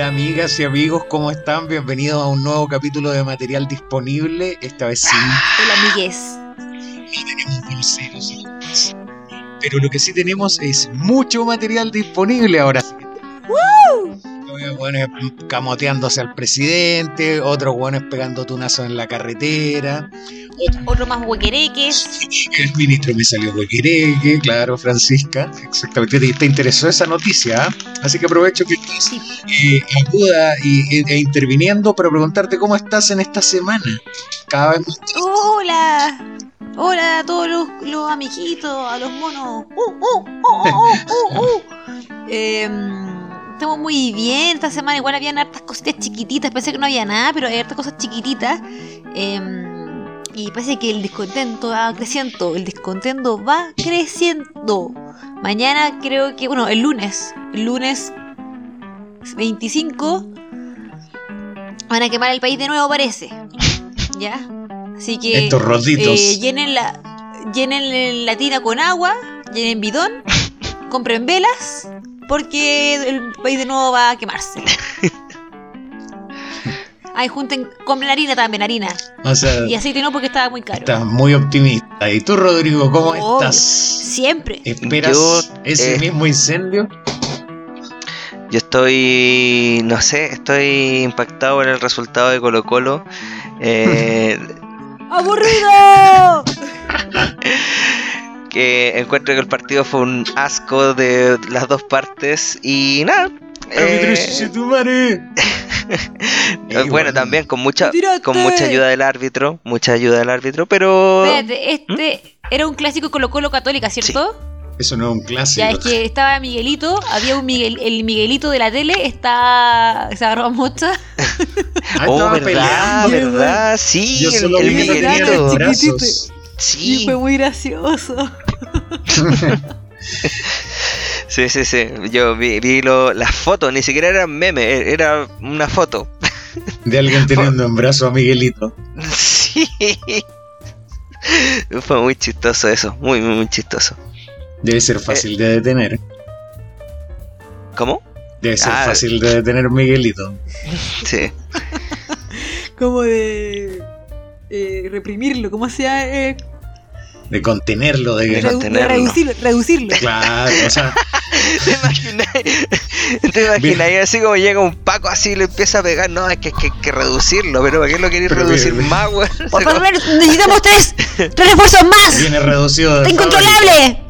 Amigas y amigos, ¿cómo están? Bienvenidos a un nuevo capítulo de material disponible. Esta vez sí. Hola, amigues. No tenemos bolseros, pero lo que sí tenemos es mucho material disponible ahora. Camoteándose al presidente, otros buenos pegando tunazos en la carretera, Otro más huequereques. El ministro me salió huequereque, claro, Francisca. Exactamente. Te, te interesó esa noticia. Así que aprovecho que estás Sí. eh, aguda y, e, e interviniendo para preguntarte cómo estás en esta semana. Cada vez más. Hola. Hola a todos los, los amiguitos, a los monos. Uh, uh, uh, uh, uh, uh. Em, estamos muy bien. Esta semana igual habían hartas cositas chiquititas. Pensé que no había nada, pero hay hartas cosas chiquititas. Em, y parece que el descontento va creciendo. El descontento va creciendo. Mañana creo que, bueno, el lunes. El lunes 25 van a quemar el país de nuevo, parece. ¿Ya? Así que Estos roditos. eh, llenen la llenen la tina con agua, llenen bidón, compren velas, porque el país de nuevo va a quemarse. Ay, junten, compren harina también, harina. O sea, Y aceite no porque estaba muy caro. estás muy optimista. ¿Y tú, Rodrigo, cómo Obvio. estás? Siempre. ¿Esperas Yo, ese eh, mismo incendio? Yo estoy, no sé, estoy impactado por el resultado de Colo Colo. Eh, ¡Aburrido! que encuentro que el partido fue un asco de las dos partes y nada. Árbitro, eh, chuche tu madre. eh, bueno, también con mucha, con mucha ayuda del árbitro, mucha ayuda del árbitro, pero Espérate, este era un clásico Colo Colo Católica, ¿cierto? Eso no es un clásico. Ya es que estaba Miguelito, había un Miguel, el Miguelito de la tele está se agarró a mocha. Ah, oh, estaba verdad, peleando. verdad, sí, Yo el Miguelito, sí, muy gracioso. Sí, sí, sí, yo vi, vi lo- las fotos, ni siquiera eran memes, e- era una foto. De alguien teniendo en brazo a Miguelito. Sí. Fue muy chistoso eso, muy, muy, muy chistoso. Debe ser fácil de detener. ¿Cómo? Debe ser Ah. fácil de detener Miguelito. Sí. Como de eh, reprimirlo, ¿cómo sea? Eh, De contenerlo, de De contenerlo. reducirlo, reducirlo. Claro, o sea, ¿Te imaginas? ¿Te imaginas? Y así como llega un Paco así y le empieza a pegar. No, es que hay que, que reducirlo, pero ¿para qué lo queréis reducir bien, más, weón? Por favor, necesitamos tres, tres refuerzos más. viene reducido de ¡Está incontrolable!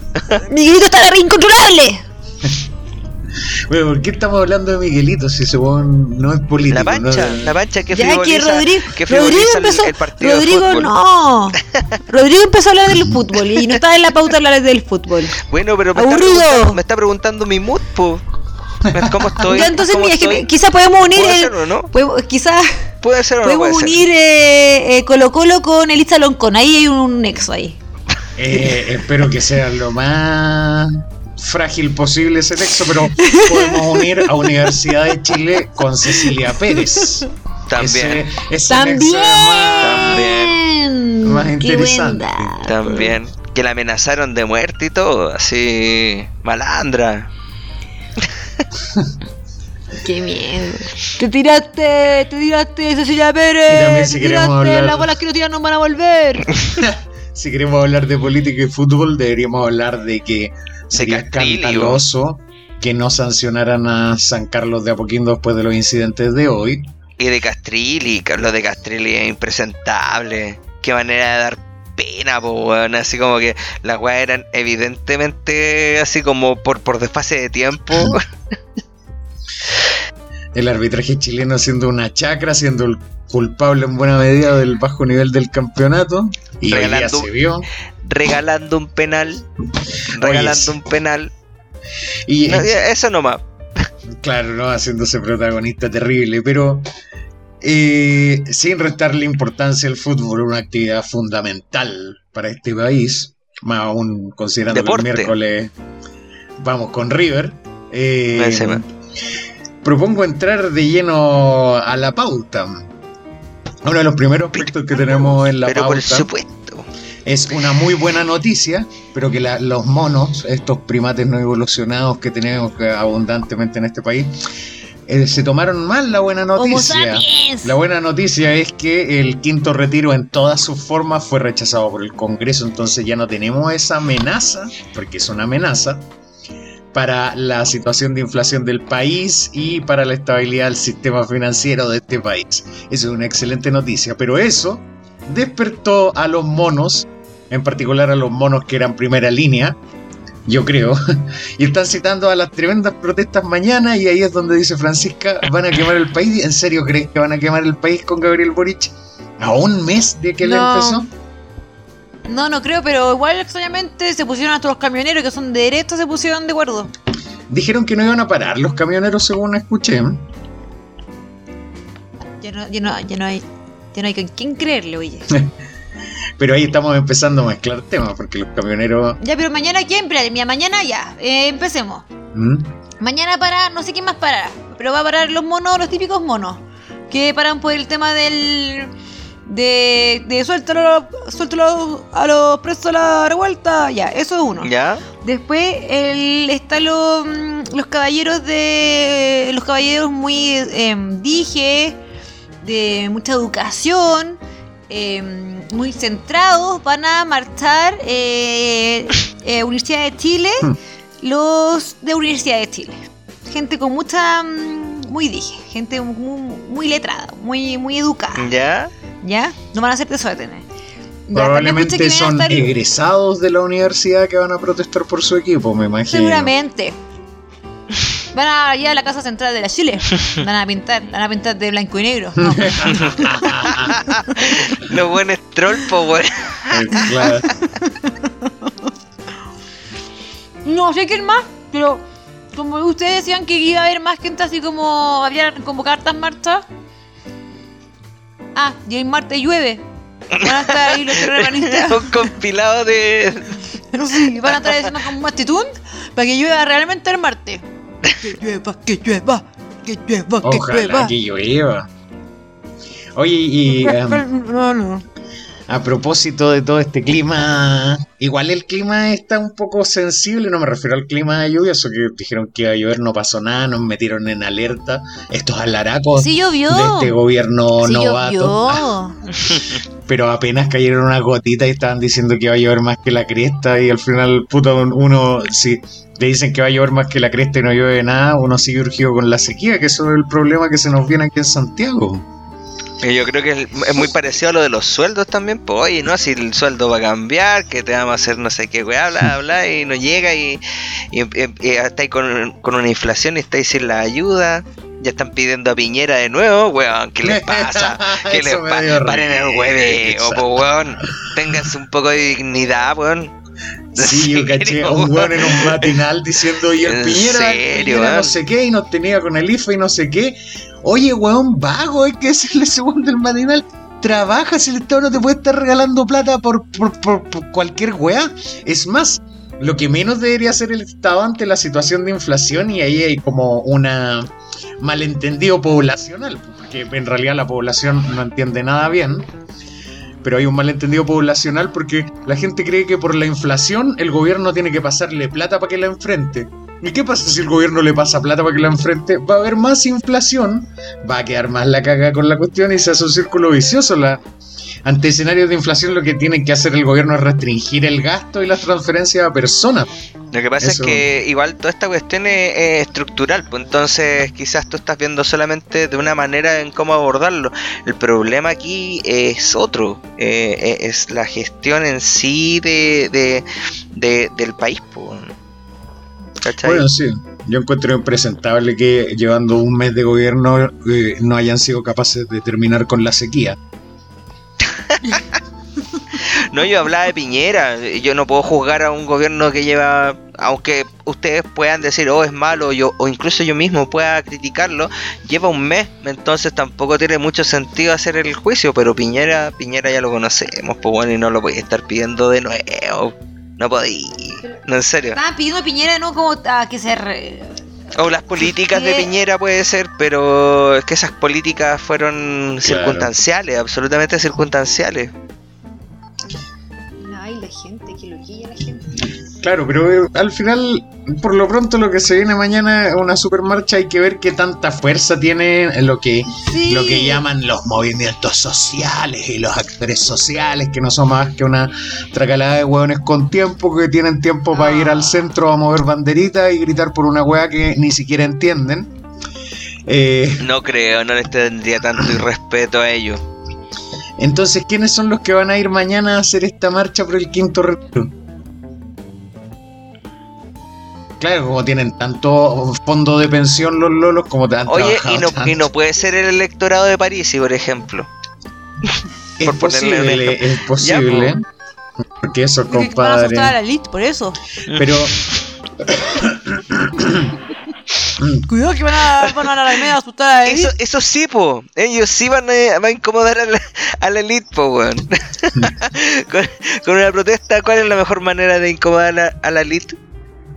Miguelito está incontrolable. Bueno, ¿por qué estamos hablando de Miguelito si ese weón no es político? La pancha, no? la pancha que Ya que Rodrigo, que Rodrigo el- empezó, el, partido Rodrigo no, Rodrigo empezó a hablar del fútbol y no estaba en la pauta hablar del fútbol. Bueno, pero me está, Aburrido. preguntando, me está preguntando mi mood, po. ¿Cómo estoy? ya entonces ¿Cómo mira, es que quizás podemos unir ¿Puede el, ser o no? podemos- quizás ¿Puede ser o no ser? unir eh, eh, Colo Colo con Elisa Loncón, ahí hay un nexo ahí. Eh, espero que sea lo más frágil posible ese texto, pero podemos unir a Universidad de Chile con Cecilia Pérez. También, Ese, ese También. También. Más interesante. también. Que la amenazaron de muerte y todo, así. Malandra. Qué miedo. Te tiraste, te tiraste, Cecilia Y también Pérez. si te tiraste, hablar- las bolas que no tiran no van a volver. Si queremos hablar de política y fútbol, deberíamos hablar de que sería escandaloso que no sancionaran a San Carlos de Apoquindo después de los incidentes de hoy. Y de Castrilli, lo de Castrilli es impresentable. Qué manera de dar pena, po, weón. Así como que las weas eran evidentemente así como por, por desfase de tiempo. El arbitraje chileno siendo una chacra, siendo el culpable en buena medida del bajo nivel del campeonato. Y hoy día Regalando- se vio. regalando un penal. Regalando sí. un penal. Y No, eso nomás. Claro, ¿no? Haciéndose protagonista terrible, pero eh, sin restarle importancia al fútbol, una actividad fundamental para este país, más aún considerando Deporte. que el miércoles vamos con River. eh, propongo entrar de lleno a la pauta. Uno de los primeros aspectos que tenemos en la Pero por pauta supuesto. es una muy buena noticia, pero que la- los monos, estos primates no evolucionados que tenemos abundantemente en este país, eh, se tomaron mal la buena noticia. La buena noticia es que el quinto retiro en todas sus formas fue rechazado por el Congreso, entonces ya no tenemos esa amenaza, porque es una amenaza, para la situación de inflación del país y para la estabilidad del sistema financiero de este país. Eso es una excelente noticia, pero eso despertó a los monos, en particular a los monos que eran primera línea, yo creo, y están citando a las tremendas protestas mañana y ahí es donde dice Francisca, van a quemar el país. ¿En serio crees que van a quemar el país con Gabriel Boric? ¿A un mes de que le No. empezó? No, no creo, pero igual extrañamente se pusieron hasta los camioneros que son de derecha, se pusieron de acuerdo. Dijeron que no iban a parar los camioneros según escuché. Ya no, ya no, ya no hay, ya no hay con quién creerle, oye. Pero ahí estamos empezando a mezclar temas porque los camioneros... ya, pero mañana quién, mira, mañana ya, eh, empecemos. ¿Mm? Mañana para, no sé quién más para, pero va a parar los monos, los típicos monos, que paran por el tema del... De, de suéltalo, suéltalo a los presos a la revuelta, ya, eso es uno. ¿Ya? Después el, están los, mm, los caballeros de. Los caballeros muy em, dije, de mucha educación, em, muy centrados, van a marchar eh, eh, Universidad de Chile, Hmm. los de Universidad de Chile. Gente con mucha. mm, Muy dije, gente muy, muy letrada, muy, muy educada. ¿Ya? ¿Ya? No van a ser. Ya, también escuché Probablemente son estar- egresados de la universidad que van a protestar por su equipo, me imagino. Seguramente. Van a ir a la casa central de la Chile. Van a pintar, van a pintar de blanco y negro. No. Los buenos troll, po, weón. Claro. No sé quién más, pero como ustedes decían que iba a haber más gente así como había como cartas marchas. Ah, y el martes llueve. Van a estar ahí los terraplanistas. Un compilado de. Sí, van a estar diciendo como un actitud para que llueva realmente el martes. Que llueva, que llueva, que llueva, que Ojalá llueva. que llueva. Oye, y em, No, no. A propósito de todo este clima, igual el clima está un poco sensible, no me refiero al clima lluvioso, que dijeron que iba a llover, no pasó nada, nos metieron en alerta. Estos alaracos Sí llovió. de este gobierno Sí novato. llovió. Pero apenas cayeron unas gotitas y estaban diciendo que iba a llover más que la cresta y al final, puto, uno, si le dicen que va a llover más que la cresta y no llueve nada, uno sigue urgido con la sequía, que eso es el problema que se nos viene aquí en Santiago. Yo creo que es muy parecido a lo de los sueldos también, pues oye, ¿no? Si el sueldo va a cambiar, que te vamos a hacer no sé qué, weá, bla, bla, y no llega y, y, y- y estáis con, con una inflación y estáis sin la ayuda, ya están pidiendo a Piñera de nuevo, weón, ¿qué les pasa? ¿Qué les pasa? Paren el hueveo, pues weón, ténganse un poco de dignidad, weón. Sí, yo caché a un weón en un matinal diciendo, y el ¿En Piñera, Piñera no sé qué, y nos tenía con el IFE y no sé qué. Oye, weón, vago, hay que decirle segundo el matinal. Trabaja si el Estado no te puede estar regalando plata por, por, por- por cualquier weá. Es más, lo que menos debería hacer el Estado ante la situación de inflación, y ahí hay como una malentendido poblacional, porque en realidad la población no entiende nada bien pero hay un malentendido poblacional porque la gente cree que por la inflación el gobierno tiene que pasarle plata para que la enfrente. ¿Y qué pasa si el gobierno le pasa plata para que la enfrente? Va a haber más inflación, va a quedar más la caga con la cuestión y se hace un círculo vicioso. La, ante escenarios de inflación lo que tiene que hacer el gobierno es restringir el gasto y las transferencias a personas. Lo que pasa Eso. es que igual toda esta cuestión es, es estructural, pues entonces quizás tú estás viendo solamente de una manera en cómo abordarlo. El problema aquí es otro, eh, eh, es la gestión en sí de, de- de- del país. Pues. ¿Cachai? Bueno, sí. Yo encuentro impresentable que llevando un mes de gobierno eh, no hayan sido capaces de terminar con la sequía. No, yo hablaba de Piñera. Yo no puedo juzgar a un gobierno que lleva, aunque ustedes puedan decir, oh, es malo, yo, o incluso yo mismo pueda criticarlo, lleva un mes, entonces tampoco tiene mucho sentido hacer el juicio. Pero Piñera, Piñera ya lo conocemos, pues bueno, y no lo voy a estar pidiendo de nuevo. No podía. No, en serio. Estaban pidiendo a Piñera, ¿no? Como a que se. re- O las políticas de Piñera puede ser, pero es que esas políticas fueron circunstanciales, absolutamente circunstanciales. Ay, la gente. que loquilla la gente. Claro, pero eh, al final, por lo pronto, lo que se viene mañana es una supermarcha. Hay que ver qué tanta fuerza tiene lo que, Sí. lo que llaman los movimientos sociales y los actores sociales, que no son más que una tracalada de hueones con tiempo, que tienen tiempo para ir al centro a mover banderitas y gritar por una hueá que ni siquiera entienden. Eh, No creo, no les tendría tanto irrespeto a ellos. Entonces, ¿quiénes son los que van a ir mañana a hacer esta marcha por el quinto retiro? Claro, como tienen tanto fondo de pensión los lolos, como te han Oye, y no, y tanto. no puede ser el electorado de París, por ejemplo. Es por ponerle un posible, es posible. Porque eso, Porque van a compadre. asustar a la elite, por eso. Pero Cuidado que van a, van a la media a asustar a elite. Eso, eso sí, po. Ellos sí van a, van a incomodar a la, a la elite, po, weón. con, con una protesta, ¿cuál es la mejor manera de incomodar a la, a la elite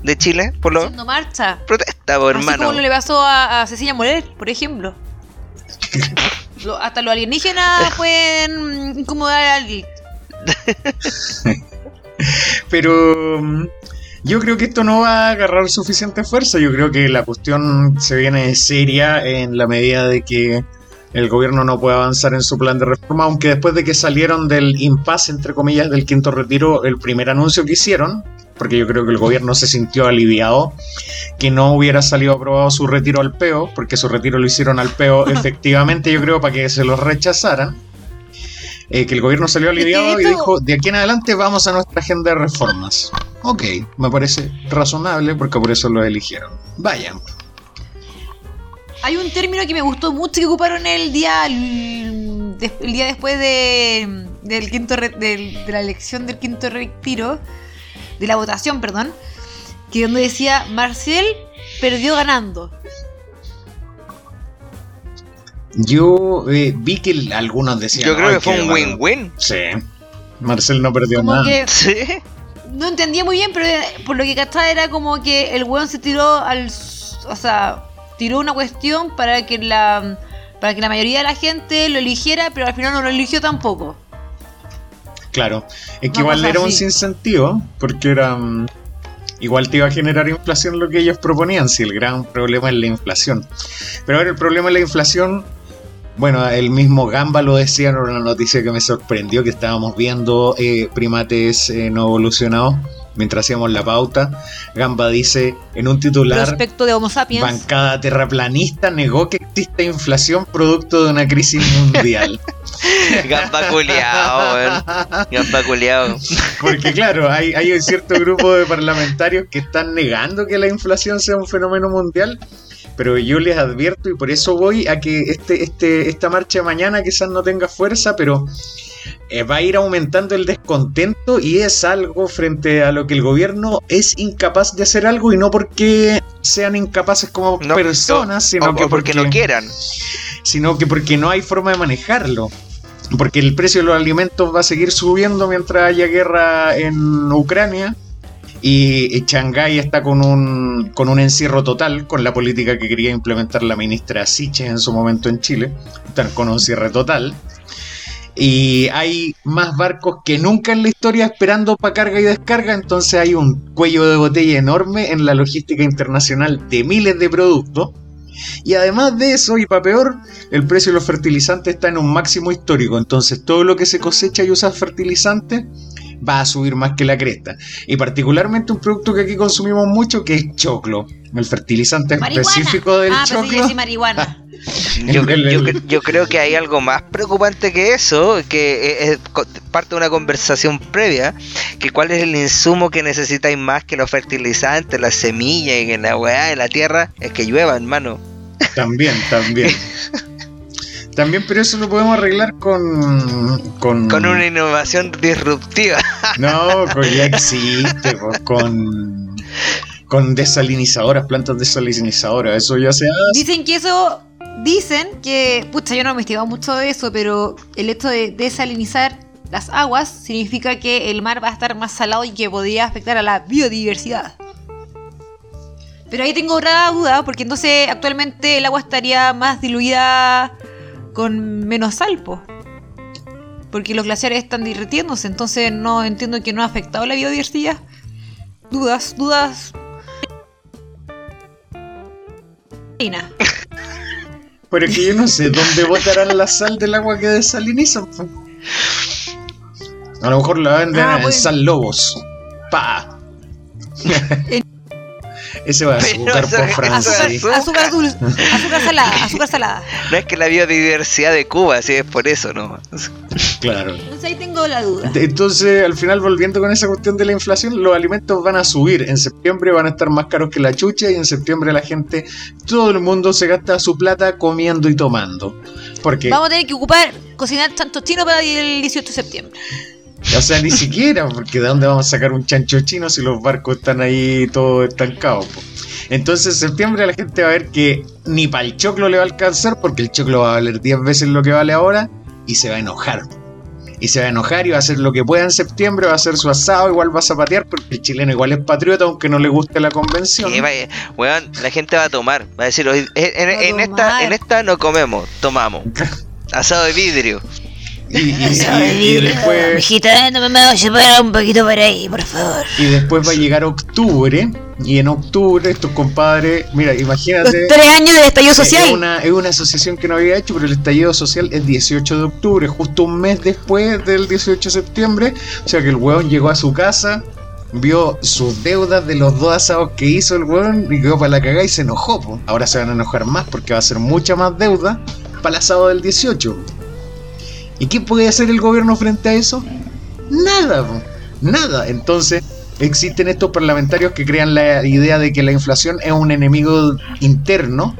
de Chile? Por lo Haciendo marcha. protesta, po, Así hermano. como le pasó a, a Cecilia Morel, por ejemplo. Lo- hasta los alienígenas pueden incomodar a elite. Pero yo creo que esto no va a agarrar suficiente fuerza. Yo creo que la cuestión se viene seria en la medida de que el gobierno no puede avanzar en su plan de reforma, aunque después de que salieron del impasse, entre comillas, del quinto retiro, el primer anuncio que hicieron, porque yo creo que el gobierno se sintió aliviado que no hubiera salido aprobado su retiro al peo, porque su retiro lo hicieron al peo efectivamente, yo creo, para que se los rechazaran. Eh, que el gobierno salió aliviado y dijo, de aquí en adelante vamos a nuestra agenda de reformas. Ok, me parece razonable porque por eso lo eligieron. Vayan. Hay un término que me gustó mucho que ocuparon el día el, día después de, del quinto re- del- de la elección del quinto retiro, de la votación, perdón, que donde decía Marcel perdió ganando. Yo eh, vi que algunos decían... Yo creo "Ay, que fue un bueno". win-win. Sí. Marcel no perdió Como nada. que Sí. no entendía muy bien, pero por lo que cachaba era como que el weón se tiró al. O sea, tiró una cuestión para que la. Para que la mayoría de la gente lo eligiera, pero al final no lo eligió tampoco. Claro, es que igual era un sinsentido, porque era. mm, Igual te iba a generar inflación lo que ellos proponían, si el gran problema es la inflación. Pero ahora el problema es la inflación. Bueno, el mismo Gamba lo decía en una noticia que me sorprendió, que estábamos viendo eh, primates eh, no evolucionados mientras hacíamos la pauta. Gamba dice en un titular... Prospecto de Homo sapiens. Bancada terraplanista negó que exista inflación producto de una crisis mundial. Gamba culiao. Gamba culiao. Porque claro, hay, hay un cierto grupo de parlamentarios que están negando que la inflación sea un fenómeno mundial, pero yo les advierto y por eso voy a que este, este, esta marcha de mañana quizás no tenga fuerza, pero eh, va a ir aumentando el descontento y es algo frente a lo que el gobierno es incapaz de hacer algo y no porque sean incapaces como No, personas, sino o que porque no quieran. sino que porque no hay forma de manejarlo. Porque el precio de los alimentos va a seguir subiendo mientras haya guerra en Ucrania. Y, y Shanghái está con un, con un encierro total con la política que quería implementar la ministra Siches en su momento en Chile. Están con un cierre total. Y hay más barcos que nunca en la historia esperando para carga y descarga. Entonces hay un cuello de botella enorme en la logística internacional de miles de productos. Y además de eso, y para peor, el precio de los fertilizantes está en un máximo histórico. Entonces todo lo que se cosecha y usa fertilizante va a subir más que la cresta. Y particularmente un producto que aquí consumimos mucho, que es choclo. El fertilizante Marihuana. específico del ah, choclo. sí, marihuana. Yo, yo- creo que hay algo más preocupante que eso, que es parte de una conversación previa, que cuál es el insumo que necesitáis más que los fertilizantes, las semillas y que la weá de la tierra, es que llueva, hermano. También, también. También, pero eso lo podemos arreglar con. Con, Con una innovación disruptiva. No, con ya existe, pues, con. Con desalinizadoras, plantas desalinizadoras. Eso ya se hace. Dicen que eso. Dicen que. Pucha, yo no he investigado mucho de eso, pero el hecho de desalinizar las aguas significa que el mar va a estar más salado y que podría afectar a la biodiversidad. Pero ahí tengo otra duda, porque entonces actualmente el agua estaría más diluida con menos sal, po. porque los glaciares están derritiéndose, entonces no entiendo que no ha afectado la biodiversidad. Dudas, dudas. Pero es que yo no sé dónde botarán la sal del agua que desalinizan. A lo mejor la venden Ah, en bueno. Lobos. Pa. Ese va a azúcar por Francia. Azúcar, azúcar dulce, azúcar salada, azúcar salada. No es que la biodiversidad de Cuba, si es por eso, ¿no? Claro. Entonces ahí tengo la duda. Entonces, al final, volviendo con esa cuestión de la inflación, los alimentos van a subir. En septiembre van a estar más caros que la chucha y en septiembre la gente, todo el mundo se gasta su plata comiendo y tomando. Porque, Vamos a tener que ocupar cocinar chancho chino para el 18 de septiembre. O sea, ni siquiera, porque ¿de dónde vamos a sacar un chancho chino si los barcos están ahí todos estancados? po? Entonces, en septiembre la gente va a ver que ni para el choclo le va a alcanzar, porque el choclo va a valer 10 veces lo que vale ahora, y se va a enojar. Y se va a enojar y va a hacer lo que pueda en septiembre, va a hacer su asado, igual va a zapatear, porque el chileno igual es patriota, aunque no le guste la convención. Sí, vaya, weón, la gente va a tomar. Va a decir, "Hoy- en, esta, en esta no comemos, tomamos. Asado de vidrio. Y, y- y- y después, Mijita, no me vayas a un poquito por ahí, por favor. y después va a llegar octubre, y en octubre estos compadres, mira, Los imagínate... tres años del estallido Es social. una, es una asociación que no había hecho, pero el estallido social es 18 de octubre, justo un mes después del 18 de septiembre. O sea que el weón llegó a su casa, vio sus deudas de los dos asados que hizo el weón y quedó para la cagada y se enojó. po. Ahora se van a enojar más porque va a ser mucha más deuda para el asado del 18. ¿Y qué puede hacer el gobierno frente a eso? Nada, nada. Entonces existen estos parlamentarios que crean la idea de que la inflación es un enemigo interno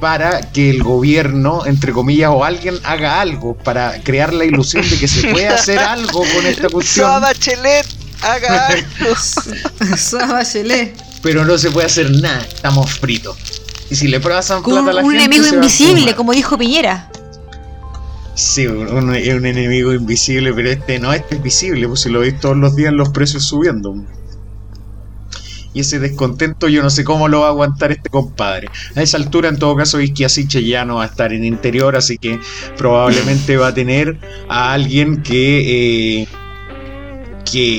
para que el gobierno, entre comillas, o alguien haga algo, para crear la ilusión de que se puede hacer algo con esta Soa cuestión, Bachelet, haga algo. Bachelet. pero no se puede hacer nada, estamos fritos. Y si le pasan Con plata a la un gente, enemigo se va a invisible, como dijo Piñera. Sí, es un enemigo invisible, pero este no, este es visible, pues si lo veis todos los días los precios subiendo. Y ese descontento yo no sé cómo lo va a aguantar este compadre. A esa altura en todo caso Isquiasiche ya no va a estar en interior, así que probablemente va a tener a alguien que... eh, que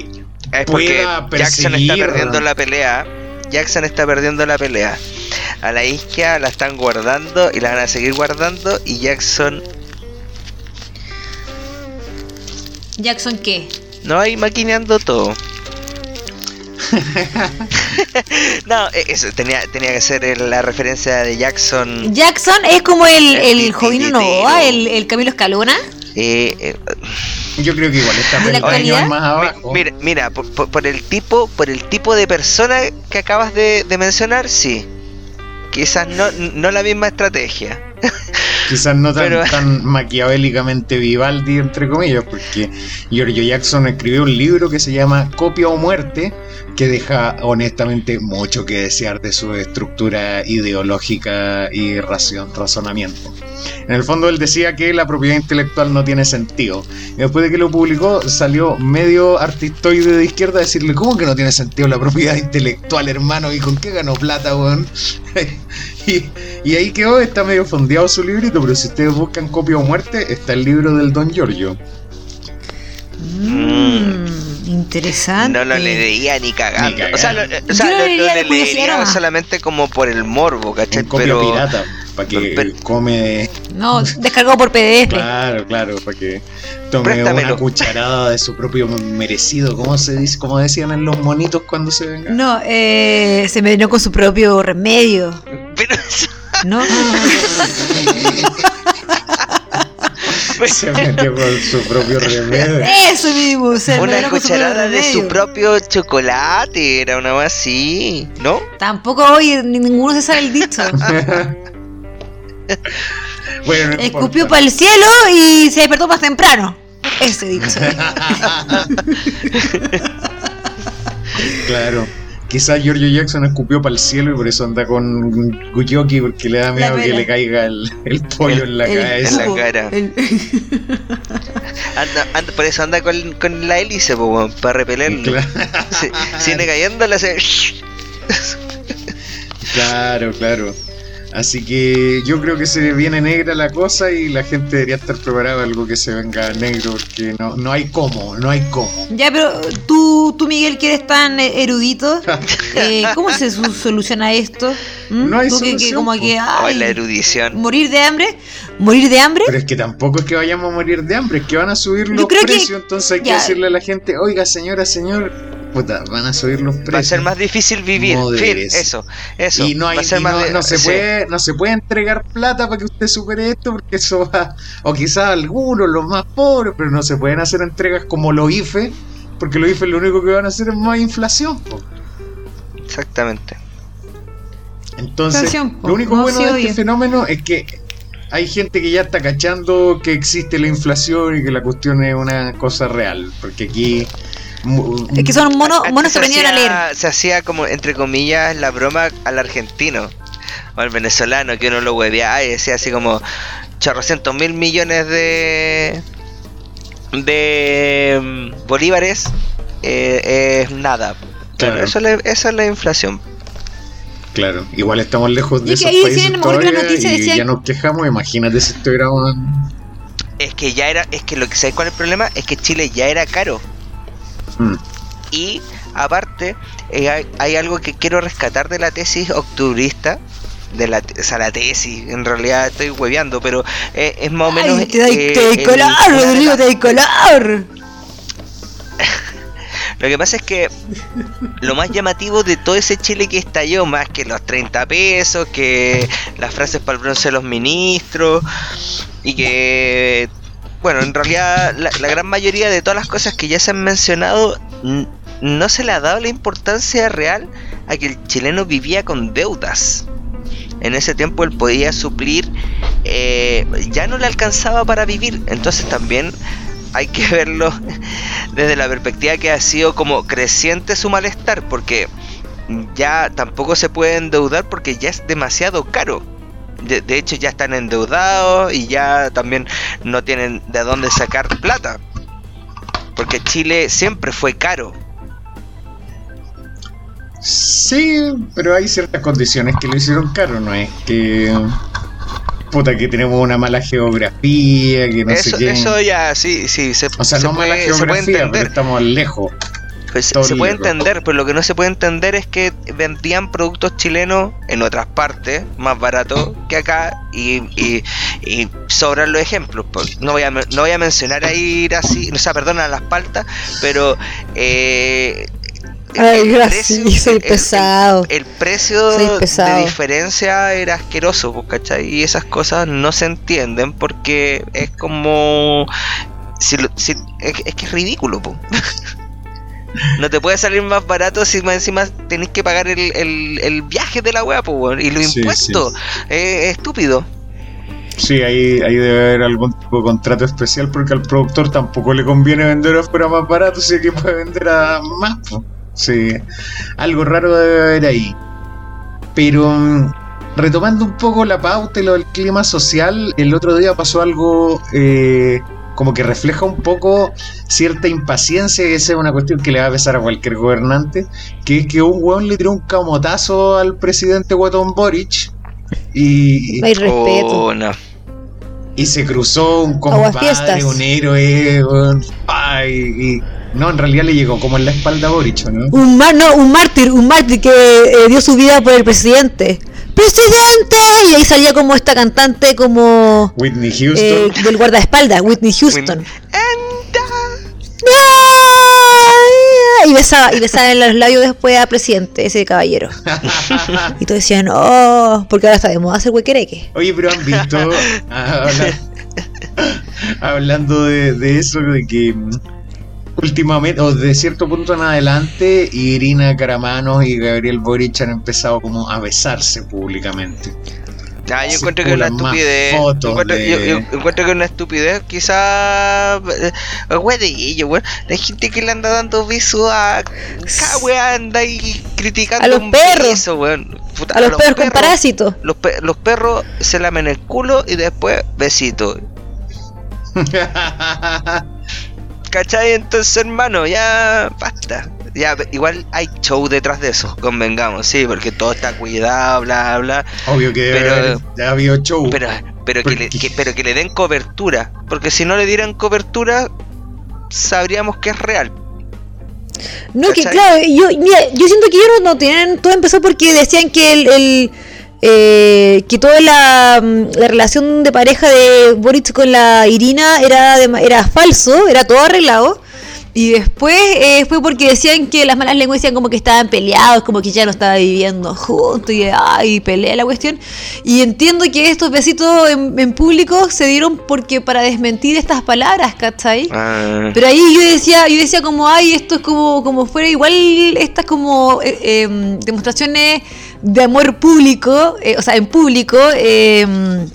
Es porque pueda Jackson está perdiendo la pelea. Jackson está perdiendo la pelea. A la isquia la están guardando y la van a seguir guardando. Y Jackson ¿Jackson qué? no hay maquineando todo. no, e- eso tenía, tenía que ser la referencia de Jackson. Jackson es como el, el El Jovino. Novoa, el, el Camilo Escalona. eh, eh, yo creo que igual está ¿De la peldaños actualidad? más abajo. mi- mira, mira por, por- por el tipo, por el tipo de persona que acabas de, de mencionar, sí. Quizás no, no la misma estrategia. Quizás no tan, Pero- tan maquiavélicamente Vivaldi, entre comillas, porque Giorgio Jackson escribió un libro que se llama Copia o Muerte, que deja honestamente mucho que desear de su estructura ideológica y razonamiento. En el fondo él decía que la propiedad intelectual no tiene sentido. Y después de que lo publicó, salió medio artistoide de izquierda a decirle, ¿cómo que no tiene sentido la propiedad intelectual, hermano? ¿Y con qué ganó plata, weón? y, y ahí quedó, está medio fondeado su librito, pero si ustedes buscan copia o muerte, está el libro del Don Giorgio. Mm, interesante. No lo leería ni cagando. Ni cagando. O sea, lo, o sea, Yo lo lo- leería solamente como por el morbo, ¿cachai? Copia Pero pirata, para que pero- come... No, descargado por PDF. Claro, claro, para que tome Préstamelo. una cucharada de su propio merecido, como se dice, como decían en los monitos cuando se vengan. No, eh, se me vino con su propio remedio. pero ¿No? Se metió con su propio remedio. Eso mismo, se una cucharada de su propio chocolate, era una más así, ¿no? Tampoco hoy ni- ninguno se sabe el dicho. bueno, no Escupió para el cielo y se despertó más temprano. Ese dicho. Claro. Quizás Giorgio Jackson escupió para el cielo y por eso anda con Guyoki porque le da miedo que le caiga el, el pollo en la El cabeza. en la cubo, cara. el- Anda, anda- por eso anda con, con la hélice, po, para repelerlo. Claro. Si, si cayendo, le hace. Claro, claro. Así que yo creo que se viene negra la cosa y la gente debería estar preparada a algo que se venga negro, porque no, no hay cómo, no hay cómo. Ya, pero tú, tú Miguel, que eres tan eh, erudito, eh, ¿cómo se soluciona esto? ¿Mm? No hay Tú que- que solución, como que, Ay, la erudición. morir de hambre, morir de hambre. Pero es que tampoco es que vayamos a morir de hambre, es que van a subir los que- precios, entonces hay que decirle a la gente, oiga señora, señor, puta, van a subir los precios. Va a ser más difícil vivir. Fin, eso, eso. y no, hay, va a ser y más no, se sí. puede, no se puede entregar plata para que usted supere esto, porque eso va, o quizás algunos, los más pobres, pero no se pueden hacer entregas como los IFE, porque los IFE lo único que van a hacer es más inflación. po. Exactamente. Entonces, Inflación, lo único No, bueno de este fenómeno es que hay gente que ya está cachando que existe la inflación y que la cuestión es una cosa real, porque aquí... Es que son monos, monos se aprendieron a leer. Se hacía como, entre comillas, la broma al argentino o al venezolano, que uno lo hueveaba y decía así como chorrocientos mil millones de de mm, bolívares eh, es nada. Claro, Claro. eso, le- eso es la inflación. Claro, igual estamos lejos de Y esos ahí países decían, todavía noticia y decía- ya nos quejamos, imagínate si estuviéramos... Es que ya era, es que lo que sabes cuál es el problema es que Chile ya era caro. Mm. Y aparte, eh, hay, hay algo que quiero rescatar de la tesis octubrista. De la, o sea, la tesis, en realidad estoy hueveando, pero eh, es más o menos. Ay, te da, eh, el- Rodrigo, te da color. Lo que pasa es que lo más llamativo de todo ese Chile que estalló, más que los 30 pesos, que las frases para el bronce de los ministros, y que, bueno, en realidad la, la gran mayoría de todas las cosas que ya se han mencionado, no se le ha dado la importancia real a que el chileno vivía con deudas. En ese tiempo él podía suplir, eh, ya no le alcanzaba para vivir, entonces también hay que verlo desde la perspectiva que ha sido como creciente su malestar, porque ya tampoco se puede endeudar porque ya es demasiado caro. De, de hecho ya están endeudados y ya también no tienen de dónde sacar plata. Porque Chile siempre fue caro. Sí, pero hay ciertas condiciones que lo hicieron caro, no es que... Puta, que tenemos una mala geografía, que no eso, sé qué. eso ya, sí, sí, se, o sea, se no mala puede, se puede geografía, pero estamos lejos. Pues se puede entender, pero lo que no se puede entender es que vendían productos chilenos en otras partes más baratos que acá y, y, y sobran los ejemplos. pues. No voy a, no voy a mencionar ahí así, o sea, perdona las paltas, pero eh, Ay, el gracias, precio- soy el- el- pesado. el precio Soy pesado. de diferencia era asqueroso, pues, ¿cachai? Y esas cosas no se entienden porque es como... Si lo- si- es, es que es ridículo, po. No te puede salir más barato si más encima tenés que pagar el, el- el viaje de la wea, y los Sí, impuestos. Eh, Es estúpido. Sí, ahí, ahí debe haber algún tipo de contrato especial porque al productor tampoco le conviene vender afuera más barato si que puede vender a más. Sí, algo raro debe haber ahí. Pero retomando un poco la pauta y lo del clima social, el otro día pasó algo eh, como que refleja un poco cierta impaciencia, y esa es una cuestión que le va a pesar a cualquier gobernante, que es que un weón le tiró un camotazo al presidente Guatón Boric y, No hay respeto. Oh, no. y se cruzó un compadre, un héroe, un- ay, y no, en realidad le llegó como en la espalda a Boric, ¿no? Un, mar, no, un mártir, un mártir que eh, dio su vida por el presidente. ¡Presidente! Y ahí salía como esta cantante como Whitney eh, Houston. del guardaespaldas, Whitney Houston. Y besaba, y besaba en los labios después al presidente, ese caballero. Y todos decían, oh, porque ahora está de moda hacer huequereque. Oye, pero han visto, ah, habla- hablando de, de eso, de que últimamente, o de cierto punto en adelante, Irina Caramanos y Gabriel Boric han empezado como a besarse públicamente. Ah, yo encuentro que es una estupidez. fotos Encuentro, de- yo, yo encuentro que es una estupidez. Quizá. Wey de ello, weón. Hay gente que le anda dando besos a. Cada wea anda ahí criticando A los un perros. beso. Puta, A los perros con parásitos. Los, pe- los perros se lamen el culo y después besito. ¿Cachai? Entonces, hermano, ya basta. Ya, igual hay show detrás de eso, convengamos, sí, porque todo está cuidado, bla, bla. Obvio que debe Pero- haber- ya ha habido show. Pero, pero, que le, que- pero que le den cobertura, porque si no le dieran cobertura, sabríamos que es real. No, que claro, yo, mira, yo siento que ellos no tienen. Todo empezó porque decían que el. el, eh, que toda la, mm, la relación de pareja de Boric con la Irina era, de era falso, era todo arreglado. Y después eh, fue porque decían que las malas lenguas decían como que estaban peleados, como que ya no estaban viviendo juntos y, ay, pelea la cuestión. Y entiendo que estos besitos en, en público se dieron porque para desmentir estas palabras, ¿cachai? Ah, Pero ahí yo decía, yo decía como, ay, esto es como, como fuera igual estas como eh, em, demostraciones de amor público, eh, o sea, en público, em,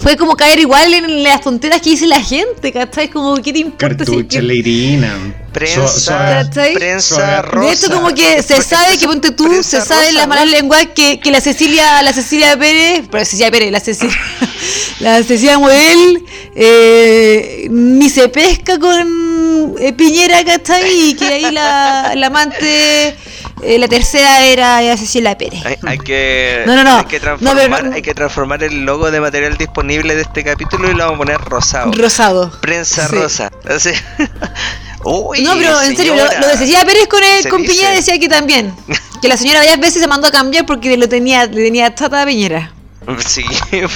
fue como caer igual en las tonteras que dice la gente, ¿cachai? Como, ¿qué te importa? si es Cartucha, que- Leirina. prensa, prensa rosa. de hecho, como que se sabe que ponte tú, se sabe en las ¿no? malas lenguas que, que la Cecilia, la Cecilia Pérez, pero Cecilia Pérez, la Cecilia, la Cecilia Model, eh, ni se pesca con eh, Piñera, ¿cachai? Y que ahí la, la amante, eh, la tercera era la Cecilia Pérez. Hay, hay que, No, no, no. Hay que, No, transformar, no- hay que transformar el logo de material disponible de este capítulo y lo vamos a poner rosado. Rosado. Prensa Sí. rosa. Así. Uy, no, pero en serio, lo, lo de Cecilia Pérez con, el, con Piñera decía que también. Que la señora varias veces se mandó a cambiar porque lo tenía, le tenía tata a Piñera. Sí,